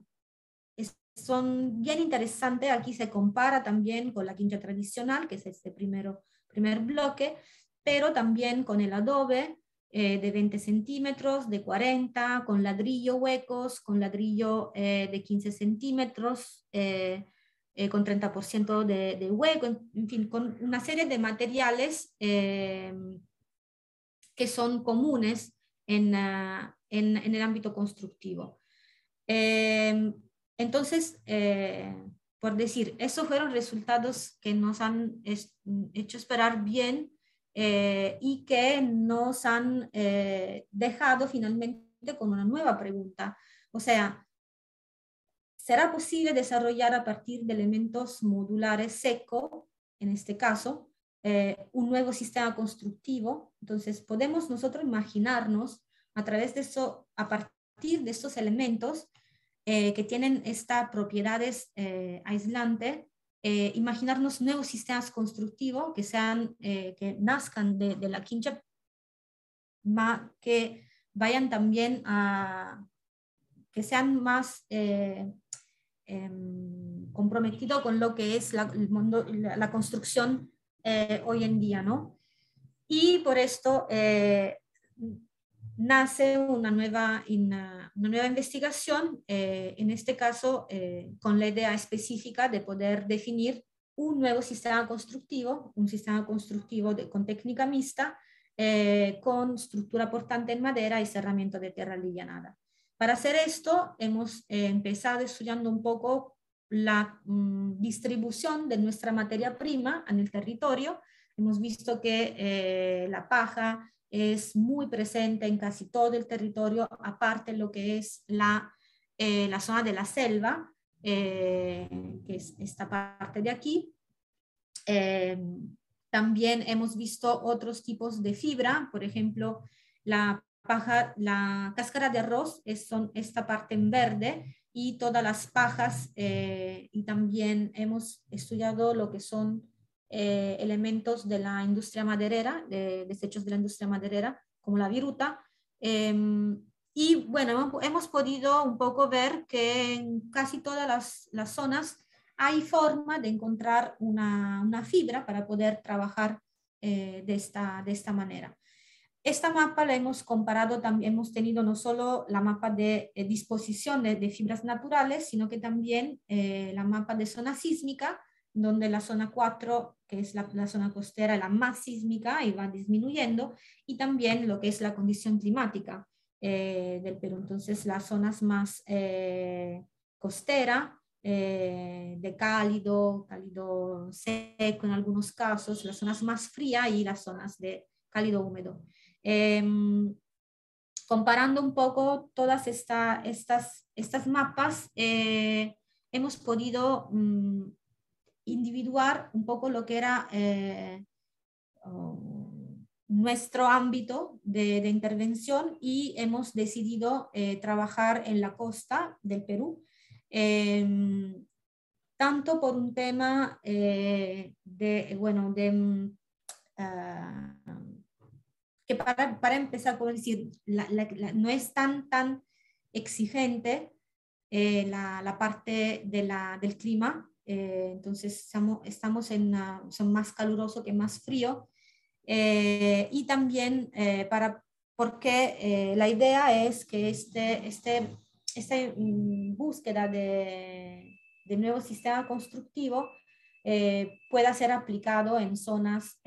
son bien interesantes. Aquí se compara también con la quincha tradicional, que es este primero primer bloque, pero también con el adobe eh, de 20 centímetros, de 40, con ladrillo huecos, con ladrillo eh, de 15 centímetros, eh, con 30% de, de, hueco, en, fin, con una serie de materiales que son comunes en, en, en, el ámbito constructivo. entonces, por decir, esos fueron resultados que nos han hecho esperar bien eh, y que nos han eh, dejado finalmente con una nueva pregunta. O sea, ¿será posible desarrollar a partir de elementos modulares seco, en este caso, eh, un nuevo sistema constructivo? Entonces, podemos nosotros imaginarnos a través de eso, a partir de estos elementos, eh, que tienen estas propiedades eh, aislantes, eh, imaginarnos nuevos sistemas constructivos que, sean, que nazcan de, la quincha, que vayan también a, que sean más em, comprometidos con lo que es la, el mundo, la, construcción hoy en día, ¿no? Y por esto nace una nueva, una, nueva investigación, eh, en este caso eh, con la idea específica de poder definir un nuevo sistema constructivo, un sistema constructivo con técnica mixta, eh, con estructura portante en madera y cerramiento de tierra alivianada. Para hacer esto, hemos empezado estudiando un poco la mm, distribución de nuestra materia prima en el territorio. Hemos visto que la paja es muy presente en casi todo el territorio, aparte lo que es la, eh, la zona de la selva, eh, que es esta parte de aquí. Eh, también hemos visto otros tipos de fibra, por ejemplo, la, paja, la cáscara de arroz es son esta parte en verde y todas las pajas y también hemos estudiado lo que son eh, elementos de la industria maderera, de desechos de la industria maderera, como la viruta, em, y bueno, hemos, podido un poco ver que en casi todas las, las zonas hay forma de encontrar una, una fibra para poder trabajar de, esta, de esta manera. Esta mapa la hemos comparado, también hemos tenido no solo la mapa de, disposición de, fibras naturales, sino que también eh, la mapa de zona sísmica, donde la zona 4, que es la, zona costera, la más sísmica y va disminuyendo, y también lo que es la condición climática eh, del Perú. Entonces, las zonas más eh, costera, de cálido, cálido seco en algunos casos, las zonas más frías y las zonas de cálido húmedo. Em, comparando un poco todas estas, estas mapas, eh, hemos podido mm, individuar un poco lo que era eh, nuestro ámbito de, intervención y hemos decidido eh, trabajar en la costa del Perú, em, tanto por un tema de, bueno, de mm, ah, para, para empezar, puedo decir, no es tan, tan exigente eh, la, la, parte de la, del clima, eh, entonces estamos, estamos en son más caluroso que más frío, eh, y también para, porque la idea es que este, este, esta mm, búsqueda de, de nuevo sistema constructivo pueda ser aplicado en zonas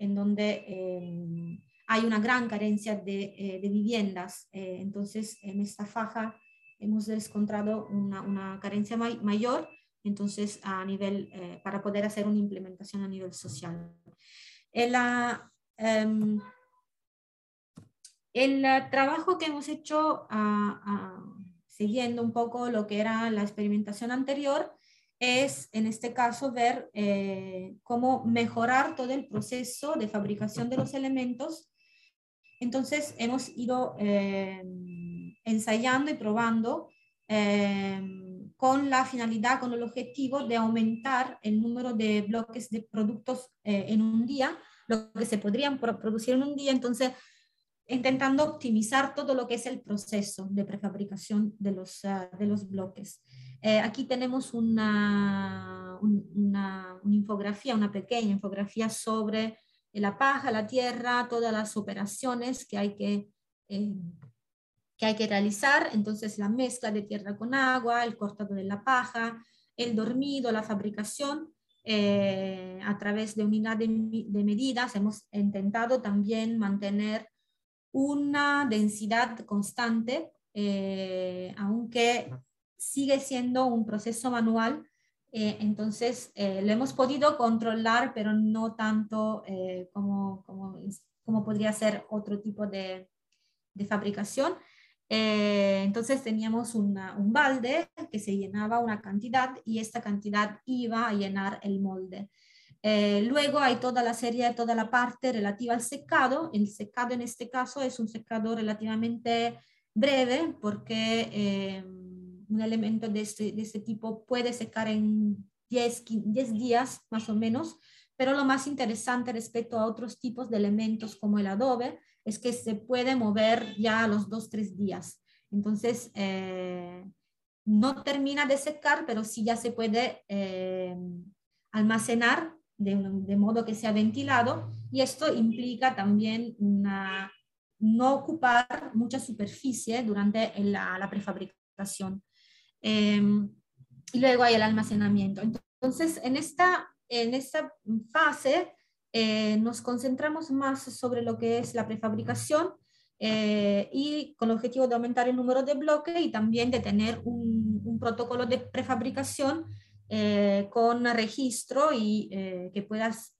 en donde em, hay una gran carencia de, eh, viviendas. Eh, entonces, en esta faja hemos encontrado una, una carencia mayor, entonces, a nivel, eh, para poder hacer una implementación a nivel social. El, em, el trabajo que hemos hecho siguiendo un poco lo que era la experimentación anterior es, en este caso, ver eh, cómo mejorar todo el proceso de fabricación de los elementos. Entonces, hemos ido eh, ensayando y probando eh, con la finalidad, con el objetivo de aumentar el número de bloques de productos en un día, lo que se podrían producir en un día. Entonces, intentando optimizar todo lo que es el proceso de prefabricación de los, de los bloques. Eh, aquí tenemos una, una, infografía, una pequeña infografía sobre la paja, la tierra, todas las operaciones que hay que, eh, que hay que realizar. Entonces, la mezcla de tierra con agua, el cortado de la paja, el dormido, la fabricación. Eh, a través de unidad de, de medidas hemos intentado también mantener una densidad constante, aunque sigue siendo un proceso manual, eh, entonces eh, lo hemos podido controlar, pero no tanto eh, como, como, como, podría ser otro tipo de, de fabricación. Entonces teníamos una, un balde que se llenaba una cantidad y esta cantidad iba a llenar el molde. luego hay toda la serie, toda la parte relativa al secado. El secado en este caso es un secado relativamente breve porque un elemento de este, de este tipo puede secar en 10, 10 días más o menos, pero lo más interesante respecto a otros tipos de elementos como el adobe es que se puede mover ya a los 2, 3 días. Entonces, eh, no termina de secar, pero sí ya se puede eh, almacenar de, modo que sea ventilado y esto implica también no ocupar mucha superficie durante la, la prefabricación. Em, y luego hay el almacenamiento. Entonces, en esta, en esta fase eh, nos concentramos más sobre lo que es la prefabricación eh, y con el objetivo de aumentar el número de bloques y también de tener un, un protocolo de prefabricación eh, con registro y que puedas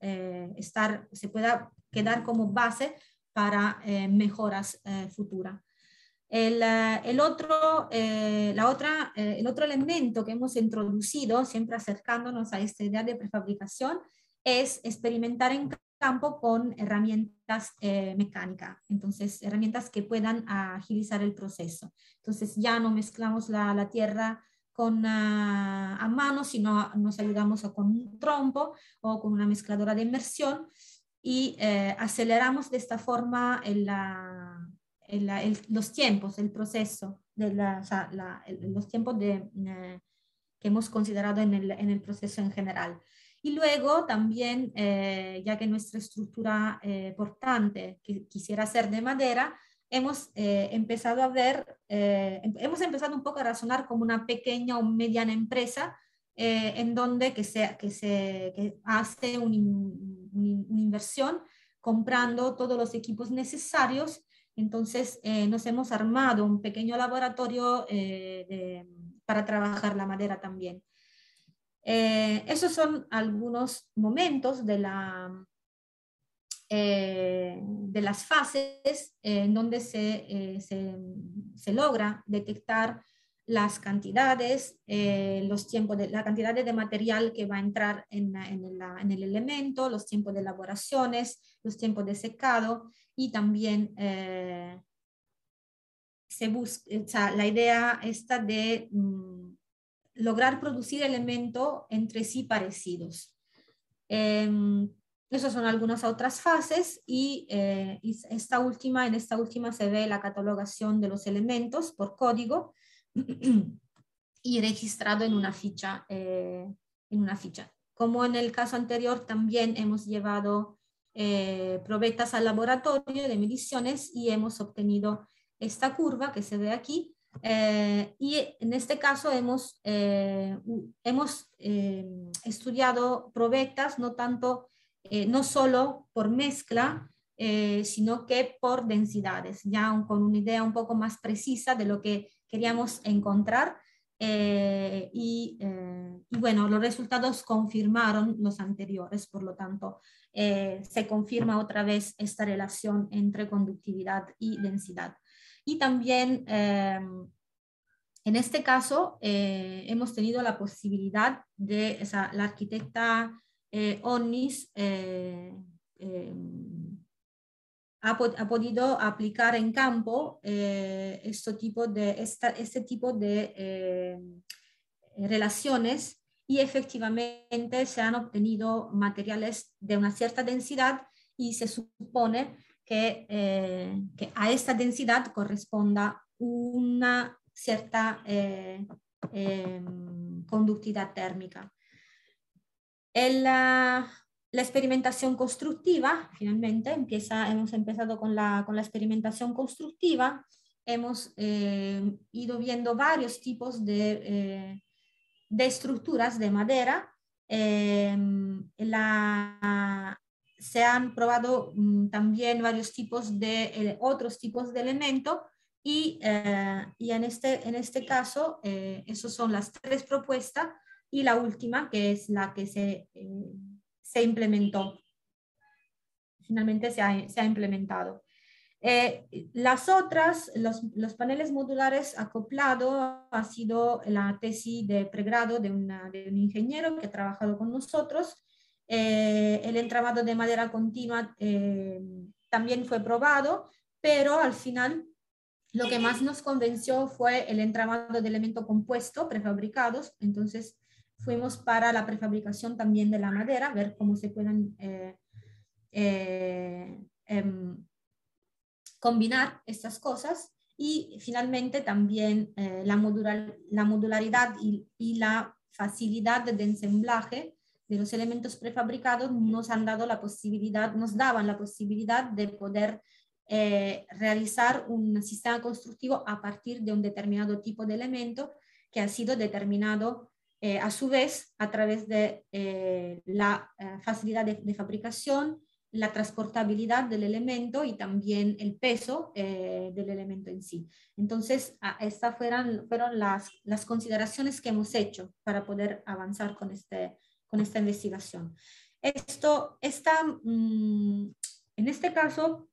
estar, se pueda quedar como base para mejoras futuras. El, eh, el, otro, eh, la otra, eh, el otro elemento que hemos introducido, siempre acercándonos a esta idea de prefabricación, es experimentar en campo con herramientas mecánicas, entonces herramientas que puedan agilizar el proceso. Entonces ya no mezclamos la, la tierra con, ah, a mano, sino nos ayudamos con un trompo o con una mezcladora de inmersión y aceleramos de esta forma el, la, los tiempos, el proceso, los tiempos de, eh, que hemos considerado en el, en el, proceso en general. Y luego también, eh, ya que nuestra estructura portante que quisiera ser de madera, hemos empezado a ver, em, hemos empezado un poco a razonar como una pequeña o mediana empresa en donde que se, que se que hace una inversión comprando todos los equipos necesarios. Entonces, eh, nos hemos armado un pequeño laboratorio eh, para trabajar la madera también. Eh, esos son algunos momentos de, la, de las fases en donde se, se, se logra detectar las cantidades, eh, los tiempos de la cantidad de material que va a entrar en, el, elemento, los tiempos de elaboraciones, los tiempos de secado y también eh, se busca, la idea está de mm, lograr producir elementos entre sí parecidos. Em, esas son algunas otras fases y, eh, esta última, en esta última se ve la catalogación de los elementos por código y registrado en una ficha. Eh, en una ficha. Como en el caso anterior, también hemos llevado eh, probetas al laboratorio de mediciones y hemos obtenido esta curva que se ve aquí. Eh, y en este caso hemos, eh, hemos estudiado probetas no tanto, no solo por mezcla, sino que por densidades, ya con una idea un poco más precisa de lo que queríamos encontrar. Eh, y, eh, y, bueno, los resultados confirmaron los anteriores, por lo tanto, eh, se confirma otra vez esta relación entre conductividad y densidad. Y también, en este caso, hemos tenido la posibilidad de, o la arquitecta Onnis ha, podido aplicar en campo eh, este tipo de, este tipo de eh, relaciones y efectivamente se han obtenido materiales de una cierta densidad y se supone que, eh, que a esta densidad corresponda una cierta em, conductividad térmica. El, la experimentación constructiva, finalmente, empieza, hemos empezado con la, con la experimentación constructiva, hemos eh, ido viendo varios tipos de, eh, de estructuras de madera. Em, la, se han probado mm, también varios tipos de eh, otros tipos de elementos y, y, en, este, en este caso, esas son las tres propuestas y la última, que es la que se se implementó. Finalmente se ha, se ha implementado. Eh, las otras, los, los, paneles modulares acoplados, ha sido la tesis de pregrado de, una, de un ingeniero que ha trabajado con nosotros. Eh, el entramado de madera continua eh, también fue probado, pero al final lo que más nos convenció fue el entramado de elemento compuesto prefabricados. Entonces, fuimos para la prefabricación también de la madera, ver cómo se pueden eh, em, combinar estas cosas y finalmente también la, modular, la modularidad y, la facilidad de ensamblaje de los elementos prefabricados nos han dado la posibilidad, nos daban la posibilidad de poder realizar un sistema constructivo a partir de un determinado tipo de elemento que ha sido determinado eh, a su vez, a través de eh, la eh, facilidad de, fabricación, la transportabilidad del elemento y también el peso del elemento en sí. Entonces, estas fueron, fueron las, las, consideraciones que hemos hecho para poder avanzar con, este, con esta investigación. Esto está, mm, en este caso,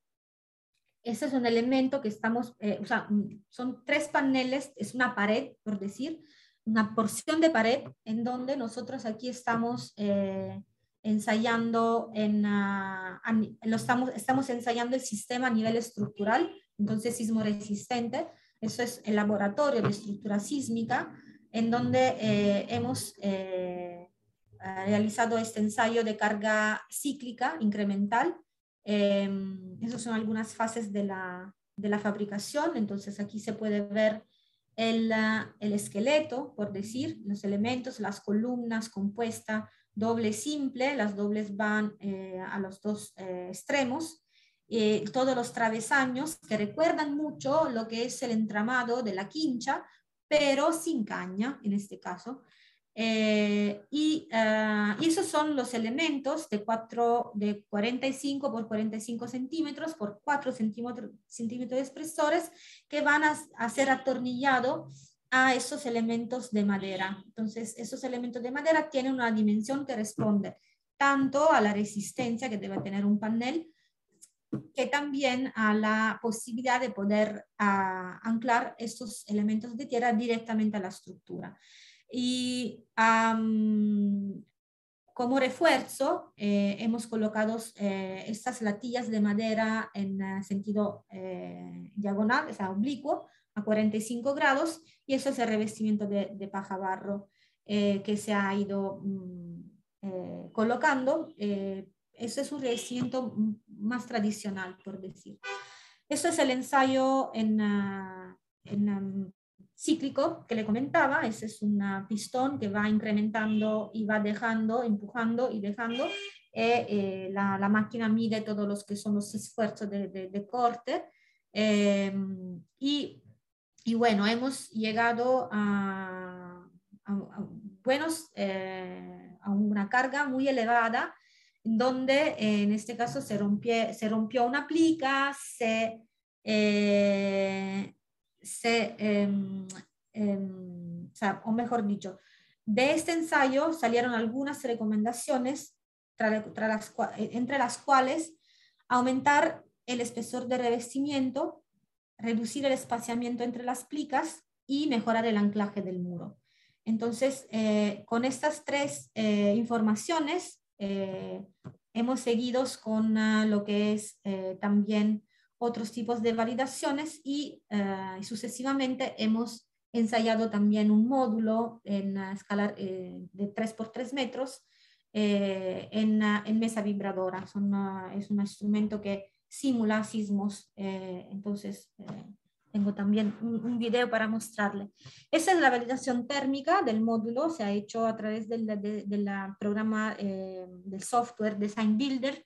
ese es un elemento que estamos, o sea, mm, son tres paneles, es una pared, por decir, una porción de pared en donde nosotros aquí estamos eh, ensayando, en, ah, lo estamos, estamos ensayando el sistema a nivel estructural, entonces sismo resistente. Eso es el laboratorio de estructura sísmica, en donde eh, hemos eh, realizado este ensayo de carga cíclica incremental. Esas son algunas fases de la, de la fabricación. Entonces aquí se puede ver el, el, esqueleto, por decir, los elementos, las columnas compuestas, doble simple, las dobles van eh, a los dos eh, extremos, eh, todos los travesaños que recuerdan mucho lo que es el entramado de la quincha, pero sin caña en este caso. Eh, y, uh, y, esos son los elementos de, 4, de 45 por 45 centímetros por 4 centímetros, centímetros de espesores que van a, a ser atornillados a esos elementos de madera. Entonces, esos elementos de madera tienen una dimensión que responde tanto a la resistencia que debe tener un panel, que también a la posibilidad de poder uh, anclar estos elementos de tierra directamente a la estructura. Y um, como refuerzo eh, hemos colocado eh, estas latillas de madera en uh, sentido eh, diagonal, o sea, oblicuo, a 45 grados, y eso es el revestimiento de, de paja barro eh, que se ha ido um, colocando. eso es un revestimiento más tradicional, por decir. Eso es el ensayo en, uh, en cíclico que le comentaba, ese es un pistón que va incrementando y va dejando, empujando y dejando. Eh, eh, la, la, máquina mide todos los que son los esfuerzos de, de, corte. Eh, y, y, bueno, hemos llegado a, buenos, a una carga muy elevada, donde en este caso se, rompió, se rompió una plica, se se, eh, eh, o, mejor dicho, de este ensayo salieron algunas recomendaciones, tra, tra las, entre las cuales aumentar el espesor de revestimiento, reducir el espaciamiento entre las plicas y mejorar el anclaje del muro. Entonces, eh, con estas tres eh, informaciones, eh, hemos seguido con uh, lo que es también otros tipos de validaciones y uh, sucesivamente hemos ensayado también un módulo en uh, escala eh, de 3 por 3 metros eh, en, en, mesa vibradora. Son, es un instrumento que simula sismos, entonces tengo también un, un, video para mostrarle. Esa es la validación térmica del módulo, se ha hecho a través del de, programa del software Design Builder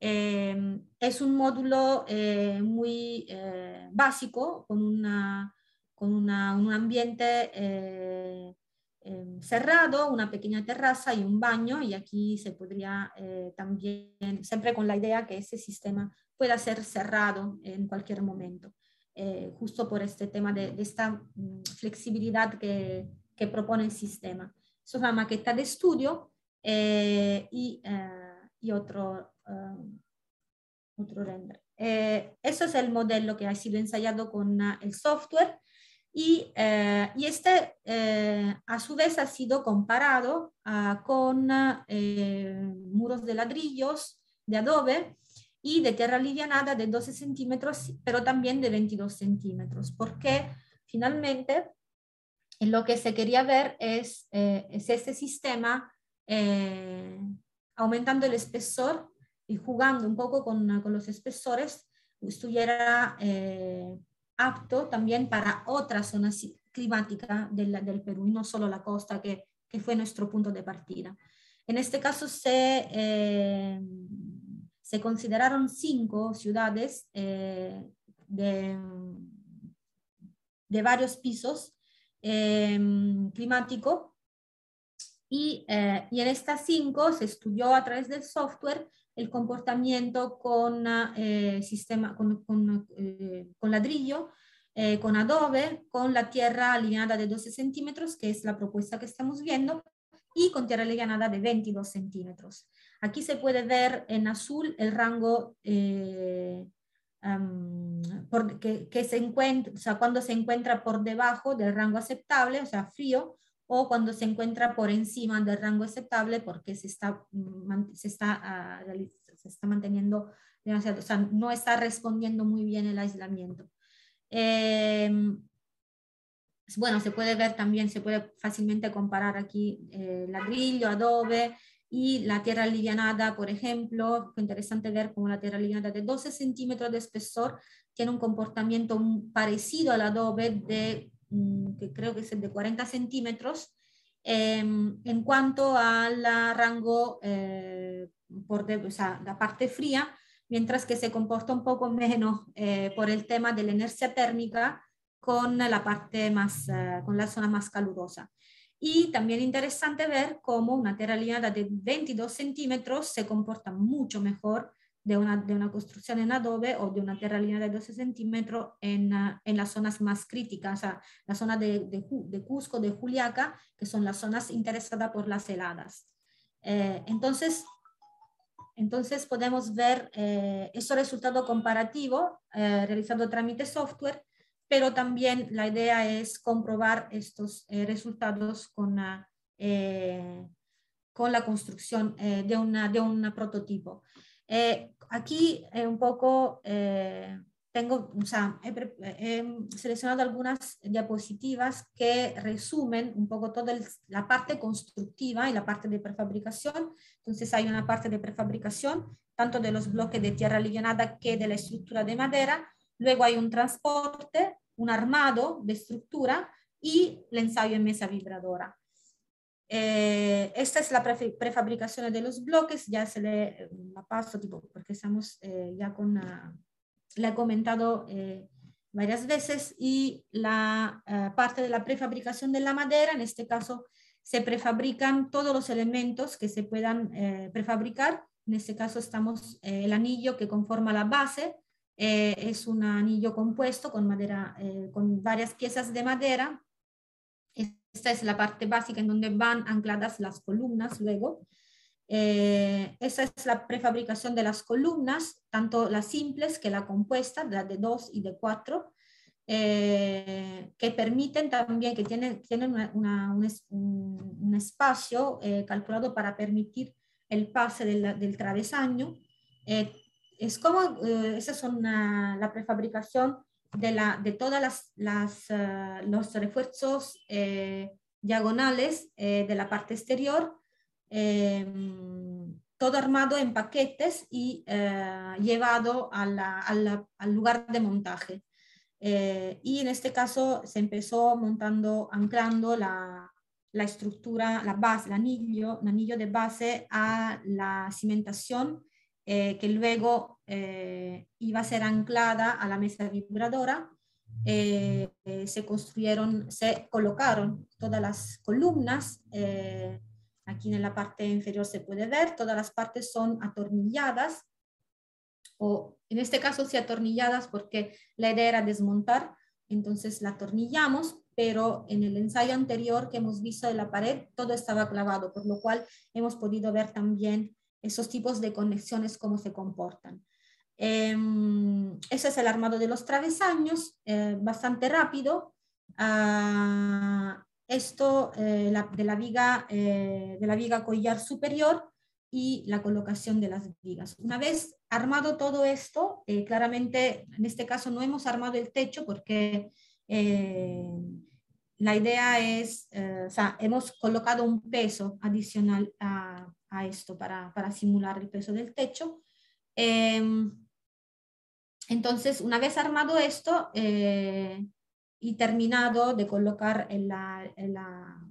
eh, es un módulo eh, muy eh, básico, con, una, con una, un ambiente eh, em, cerrado, una pequeña terraza y un baño, y aquí se podría eh, también, siempre con la idea que ese sistema pueda ser cerrado en cualquier momento, eh, justo por este tema de, de esta mm, flexibilidad que, que, propone el sistema. Es una maqueta de estudio y, y otro um, otro render. Eh, eso es el modelo que ha sido ensayado con uh, el software y, eh, y este eh, a su vez ha sido comparado uh, con muros de ladrillos de adobe y de tierra alivianada de 12 centímetros, pero también de 22 centímetros, porque finalmente lo que se quería ver es, es este sistema aumentando el espesor y jugando un poco con, con los espesores, estuviera eh, apto también para otras zonas climáticas del, del, Perú y no solo la costa, que, que, fue nuestro punto de partida. En este caso se, eh, se consideraron cinco ciudades eh, de, de, varios pisos eh, climáticos y, eh, y, en estas cinco se estudió a través del software el comportamiento con, eh, sistema, con, con, eh, con ladrillo, eh, con adobe, con la tierra alineada de 12 centímetros, que es la propuesta que estamos viendo, y con tierra alineada de 22 centímetros. Aquí se puede ver en azul el rango um, por, que, que, se encuentra, o sea, cuando se encuentra por debajo del rango aceptable, o sea, frío, o cuando se encuentra por encima del rango aceptable porque se está, mm, se está, uh, se está manteniendo demasiado, o sea, no está respondiendo muy bien el aislamiento. Eh, bueno, se puede ver también, se puede fácilmente comparar aquí eh, ladrillo, adobe y la tierra alivianada, por ejemplo, fue interesante ver como la tierra alivianada de 12 centímetros de espesor tiene un comportamiento parecido al adobe de, que creo que es de 40 centímetros, em, en cuanto al rango eh, por de, o sea, la parte fría, mientras que se comporta un poco menos eh, por el tema de la inercia térmica con la parte más, eh, con la zona más calurosa. Y también interesante ver cómo una alineada de 22 centímetros se comporta mucho mejor de una, de una construcción en adobe o de una tierra alineada de 12 centímetros en, ah, en las zonas más críticas, o sea, la zona de, de, de, Cusco, de Juliaca, que son las zonas interesadas por las heladas. Eh, entonces, entonces podemos ver eh, ese resultado comparativo eh, realizando trámite software, pero también la idea es comprobar estos eh, resultados con, eh, con la construcción de, una, de un prototipo. Aquí un poco tengo, o sea, he, seleccionado algunas diapositivas que resumen un poco toda la parte constructiva y la parte de prefabricación. Entonces hay una parte de prefabricación, tanto de los bloques de tierra alivianada que de la estructura de madera. Luego hay un transporte, un armado de estructura y el ensayo en mesa vibradora. Eh, esta es la prefabricación de los bloques, ya se le la paso tipo, porque estamos eh, ya con... la la he comentado eh, varias veces, y la eh, parte de la prefabricación de la madera, en este caso se prefabrican todos los elementos que se puedan eh, prefabricar. En este caso estamos el anillo que conforma la base, es un anillo compuesto con madera, con varias piezas de madera. Esta es la parte básica en donde van ancladas las columnas luego. Eh, esa es la prefabricación de las columnas, tanto las simples que la compuesta, la de 2 y de 4, eh, que permiten también, que tienen, tienen un, espacio eh, calculado para permitir el pase del travesaño. es como, esa es la prefabricación de, la, de todas las, las los refuerzos diagonales de la parte exterior, Em, todo armado en paquetes y eh, llevado al lugar de montaje. Eh, y en este caso se empezó montando, anclando la, estructura, la base, el anillo, el anillo de base a la cimentación eh, que luego iba a ser anclada a la mesa vibradora. se construyeron, se colocaron todas las columnas Aquí en la parte inferior se puede ver, todas las partes son atornilladas, o en este caso sí atornilladas porque la idea era desmontar, entonces la atornillamos, pero en el ensayo anterior que hemos visto de la pared todo estaba clavado, por lo cual hemos podido ver también esos tipos de conexiones, cómo se comportan. Em, ese es el armado de los travesaños, eh, bastante rápido. Ah, esto eh, de, la viga, eh, de la viga collar superior y la colocación de las vigas. Una vez armado todo esto, eh, claramente en este caso no hemos armado el techo porque la idea es, o sea, hemos colocado un peso adicional a, esto para, para, simular el peso del techo. Em, entonces, una vez armado esto, y terminado de colocar la,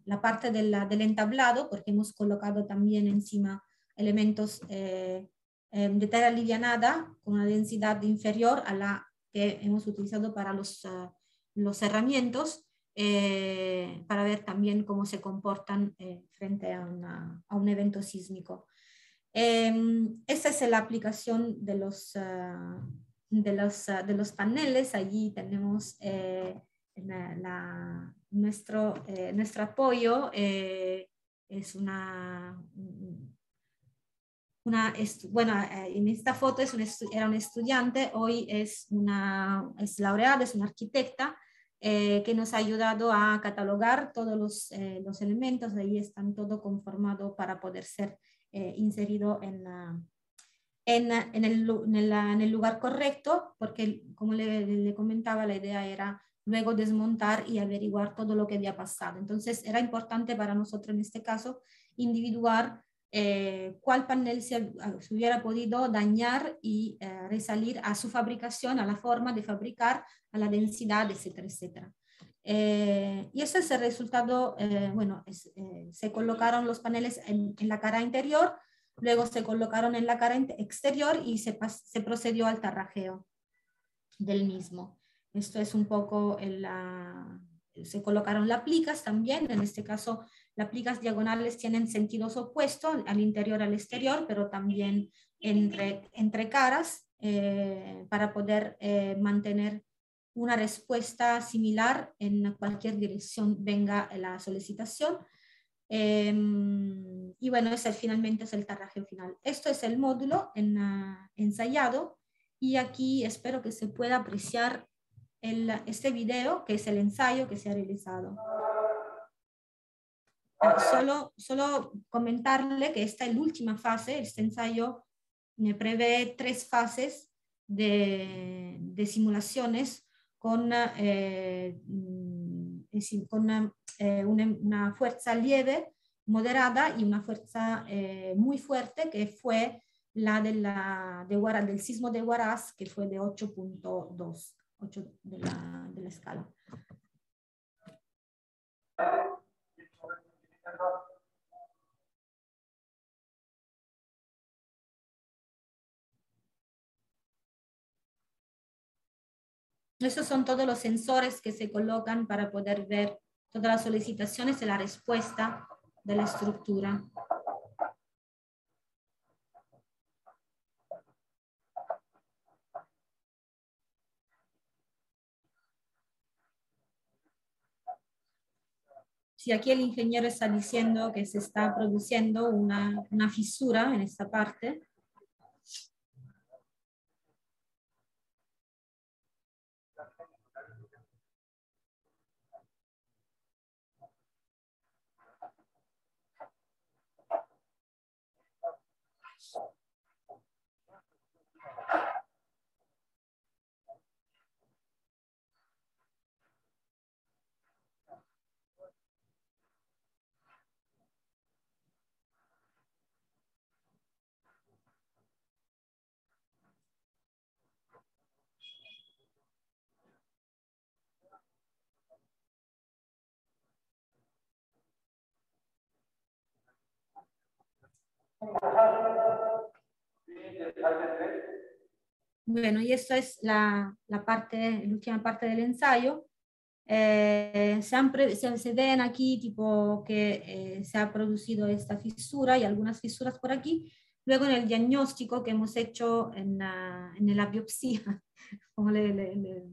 la, parte del entablado, porque hemos colocado también encima elementos eh, em, de tela livianada con una densidad inferior a la que hemos utilizado para los, los cerramientos, eh, para ver también cómo se comportan eh, frente a, a, un evento sísmico. Em, esta es la aplicación de los, de los, de los paneles. Allí tenemos la, nuestro, eh, nuestro apoyo eh, es una, una bueno, eh, en esta foto es era una estudiante, hoy es, una, es laureada, es una arquitecta que nos ha ayudado a catalogar todos los, los elementos, ahí están todo conformado para poder ser inserido en, en, en, el, en, el, lugar correcto, porque como le, le comentaba, la idea era luego desmontar y averiguar todo lo que había pasado. Entonces era importante para nosotros en este caso individuar eh, cuál panel se, hubiera podido dañar y eh, resalir a su fabricación, a la forma de fabricar, a la densidad, etcétera, etcétera. Eh, y ese es el resultado, bueno, se colocaron los paneles en, la cara interior, luego se colocaron en la cara exterior y se, se procedió al tarrajeo del mismo. Esto es un poco, la, se colocaron las plicas también, en este caso las plicas diagonales tienen sentidos opuestos, al interior al exterior, pero también entre, caras eh, para poder eh, mantener una respuesta similar en cualquier dirección venga la solicitación. Em, y bueno, ese finalmente es el tarrajeo final. Esto es el módulo en, ensayado y aquí espero que se pueda apreciar este video que es el ensayo que se ha realizado. Ah, solo, solo comentarle que esta es la última fase, este ensayo prevé tres fases de, de simulaciones con, eh, con eh, una, una, fuerza leve, moderada y una fuerza eh, muy fuerte que fue la, de la de del sismo de Huaraz, que fue de 8.2 de la, de la escala. Esos son todos los sensores que se colocan para poder ver todas las solicitaciones y la respuesta de la estructura. Si aquí el ingeniero está diciendo que se está produciendo una, una fisura en esta parte, Bueno, y esta es la, la parte, la última parte del ensayo. Eh, se, se, ven aquí tipo que eh, se ha producido esta fisura y algunas fisuras por aquí. Luego en el diagnóstico que hemos hecho en la, en la biopsia, como le,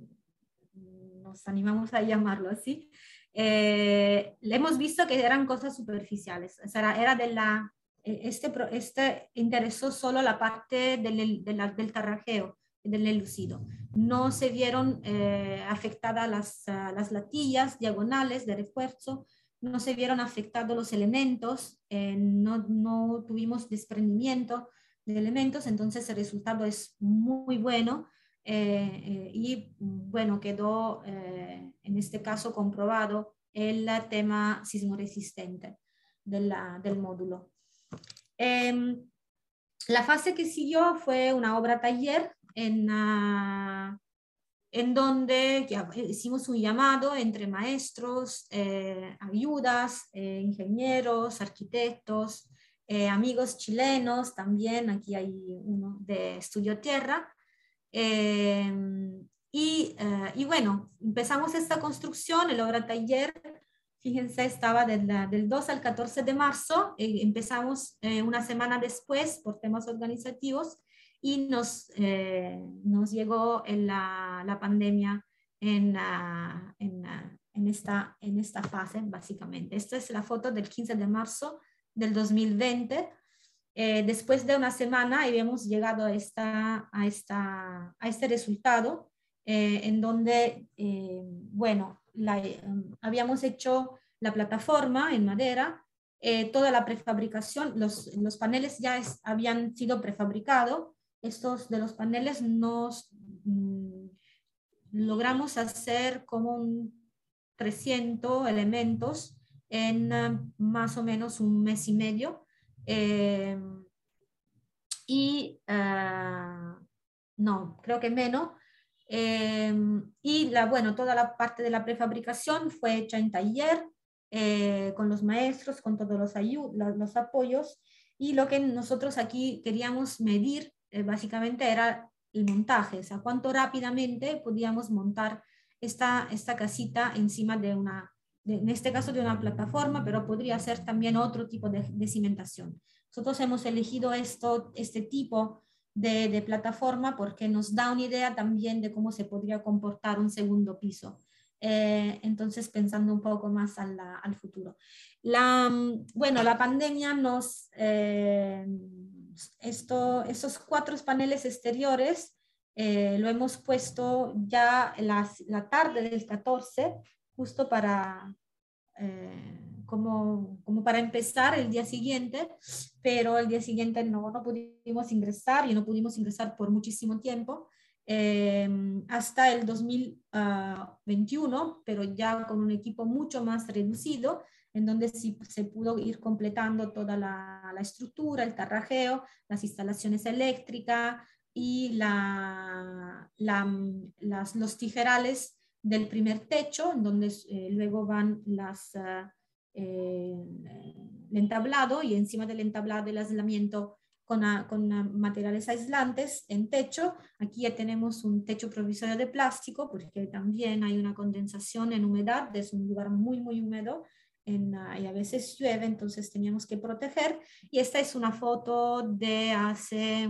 nos animamos a llamarlo así, eh, le hemos visto que eran cosas superficiales. O sea, era de la, este, este interesó solo la parte del, del tarrajeo del elucido. No se vieron eh, afectadas las, ah, las, latillas diagonales de refuerzo, no se vieron afectados los elementos, eh, no, no, tuvimos desprendimiento de elementos, entonces el resultado es muy bueno eh, y bueno, quedó en este caso comprobado el tema sismoresistente del módulo. Em, la fase que siguió fue una obra taller en, en donde hicimos un llamado entre maestros, eh, ayudas, eh, ingenieros, arquitectos, eh, amigos chilenos, también aquí hay uno de Estudio Tierra. Y, y, bueno, empezamos esta construcción, el obra taller, fíjense, estaba del, del 2 al 14 de marzo, empezamos una semana después por temas organizativos y nos, eh, nos llegó en la, la pandemia en, en, en, esta, en esta fase, básicamente. Esta es la foto del 15 de marzo del 2020. Eh, después de una semana habíamos llegado a, esta, a, esta, a este resultado, eh, en donde, bueno, la, habíamos hecho la plataforma en madera, toda la prefabricación, los, los paneles ya habían sido prefabricados, estos de los paneles nos mm, logramos hacer como un 300 elementos en ah, más o menos un mes y medio. y ah, no, creo que menos. Y la, bueno, toda la parte de la prefabricación fue hecha en taller con los maestros, con todos los, los apoyos. Y lo que nosotros aquí queríamos medir básicamente era el montaje, o sea, cuánto rápidamente podíamos montar esta, esta casita encima de una, en este caso de una plataforma, pero podría ser también otro tipo de, de cimentación. Nosotros hemos elegido esto, este tipo de, de, plataforma porque nos da una idea también de cómo se podría comportar un segundo piso. Eh, entonces, pensando un poco más al, futuro. La, bueno, la pandemia nos... Eh, esos cuatro paneles exteriores eh, lo hemos puesto ya la, la, tarde del 14, justo para, eh, como, como, para empezar el día siguiente, pero el día siguiente no, no pudimos ingresar y no pudimos ingresar por muchísimo tiempo. Eh, hasta el 2021, pero ya con un equipo mucho más reducido, en donde sí se pudo ir completando toda la, la estructura, el tarrajeo, las instalaciones eléctricas y la, las, los tijerales del primer techo, en donde eh, luego van las, ah, eh, el entablado y encima del entablado el aislamiento con, con materiales aislantes en techo. Aquí ya tenemos un techo provisorio de plástico porque también hay una condensación en humedad, es un lugar muy, muy húmedo en, y a veces llueve, entonces teníamos que proteger. Y esta es una foto de hace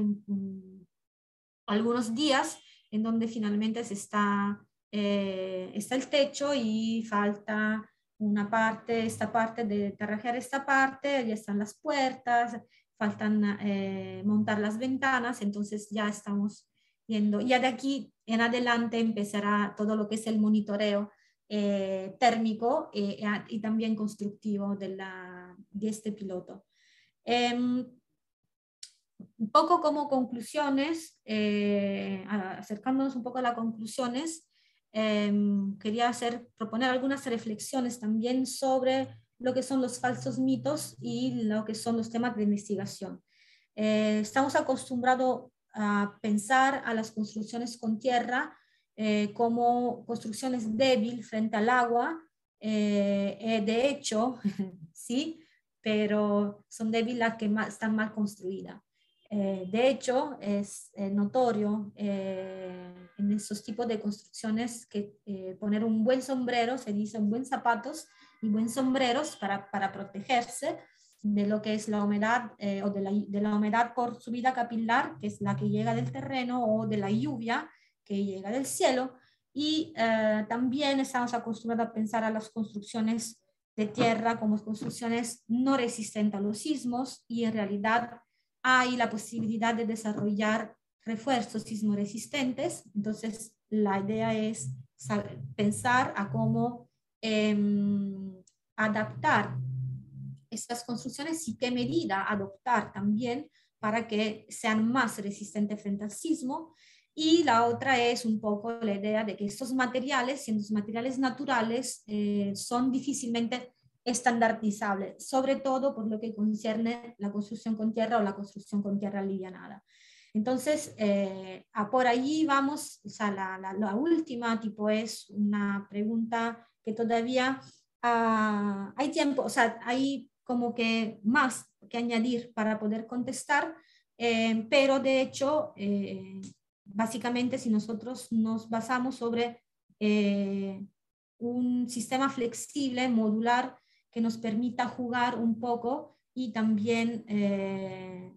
algunos días en donde finalmente se está, eh, está el techo y falta una parte, esta parte de terrajear esta parte, ya están las puertas, faltan eh, montar las ventanas, entonces ya estamos viendo, ya de aquí en adelante empezará todo lo que es el monitoreo eh, térmico eh, y también constructivo de, la, de este piloto. Em, un poco como conclusiones, acercándonos un poco a las conclusiones, em, quería hacer, proponer algunas reflexiones también sobre lo que son los falsos mitos y lo que son los temas de investigación. estamos acostumbrados a pensar a las construcciones con tierra eh, como construcciones débiles frente al agua. Eh, eh, de hecho, sí, pero son débiles las que están mal construidas. De hecho, es notorio en esos tipos de construcciones que poner un buen sombrero, se dice un buen zapatos y buen sombreros para, para protegerse de lo que es la humedad o de la, de la humedad por subida capilar, que es la que llega del terreno o de la lluvia, que llega del cielo. Y eh, también estamos acostumbrados a pensar a las construcciones de tierra como construcciones no resistentes a los sismos y en realidad hay la posibilidad de desarrollar refuerzos sismo resistentes. Entonces, la idea es pensar a cómo em, adaptar estas construcciones y qué medida adoptar también para que sean más resistentes frente al sismo y la otra es un poco la idea de que estos materiales, siendo materiales naturales, eh, son difícilmente estandarizables, sobre todo por lo que concierne la construcción con tierra o la construcción con tierra alivianada. Entonces, eh, a por allí vamos, o sea, la, la, última tipo es una pregunta que todavía ah, hay tiempo, o sea, hay como que más que añadir para poder contestar, eh, pero de hecho básicamente si nosotros nos basamos sobre eh, un sistema flexible, modular, que nos permita jugar un poco y también, eh,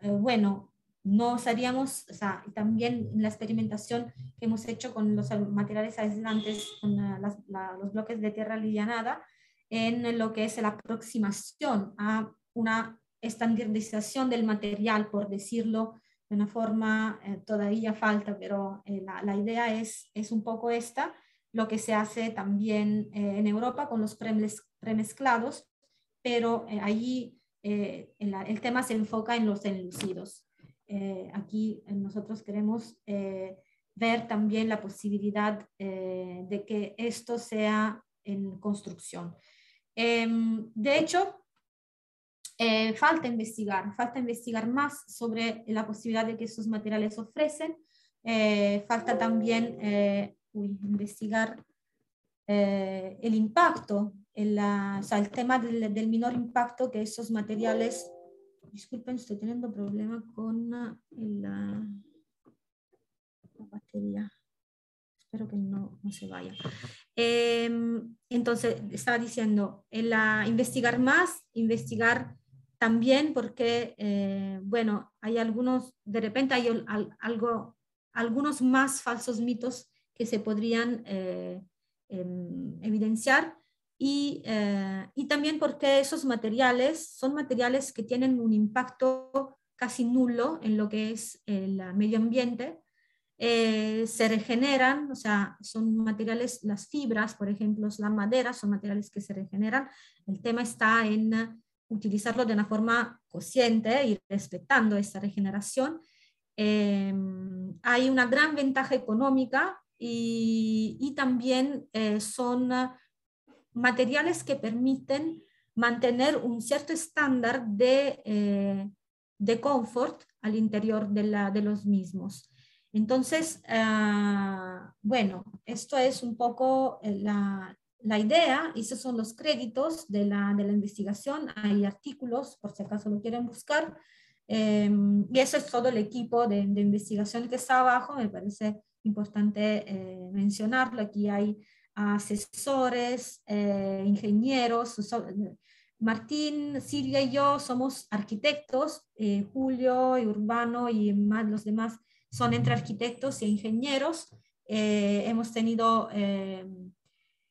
eh, bueno, no seríamos, o sea, también la experimentación que hemos hecho con los materiales aislantes, con los bloques de tierra alivianada, en lo que es la aproximación a una estandarización del material, por decirlo de una forma, eh, todavía falta, pero eh, la, idea es, es un poco esta, lo que se hace también eh, en Europa con los premezclados, pero allí el, el, tema se enfoca en los enlucidos. aquí nosotros queremos ver también la posibilidad de que esto sea en construcción. Em, de hecho, eh, falta investigar, falta investigar más sobre la posibilidad de que esos materiales ofrecen, eh, falta también investigar el impacto, el, o sea, el tema del, del, menor impacto que esos materiales, disculpen, estoy teniendo problemas con la, la batería espero que no, no se vaya. Em, entonces, estaba diciendo, la, investigar más, investigar también porque, eh, bueno, hay algunos, de repente hay algo, algunos más falsos mitos que se podrían eh, em, evidenciar y, eh, y, también porque esos materiales son materiales que tienen un impacto casi nulo en lo que es el medio ambiente eh, se regeneran, o sea, son materiales, las fibras, por ejemplo, la madera, son materiales que se regeneran. El tema está en utilizarlo de una forma consciente y respetando esta regeneración. Eh, hay una gran ventaja económica y, también eh, son materiales que permiten mantener un cierto estándar de, de confort al interior de, la, de los mismos. Entonces, ah, bueno, esto es un poco eh, la, la, idea, esos son los créditos de la, de la, investigación, hay artículos, por si acaso lo quieren buscar, em, y eso es todo el equipo de, de, investigación que está abajo, me parece importante eh, mencionarlo, aquí hay asesores, eh, ingenieros, Martín, Silvia y yo somos arquitectos, Julio y Urbano y más los demás son entre arquitectos e ingenieros. Eh, hemos tenido eh,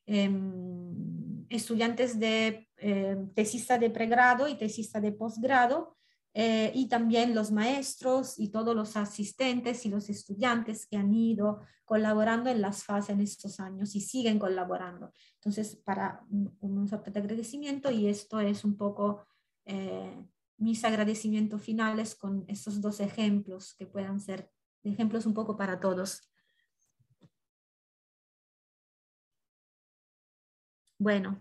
em, estudiantes de eh, tesista de pregrado y tesista de posgrado, y también los maestros y todos los asistentes y los estudiantes que han ido colaborando en las fases en estos años y siguen colaborando. Entonces, para un, sorte de agradecimiento y esto es un poco mis agradecimientos finales con estos dos ejemplos que puedan ser ejemplos un poco para todos. Bueno.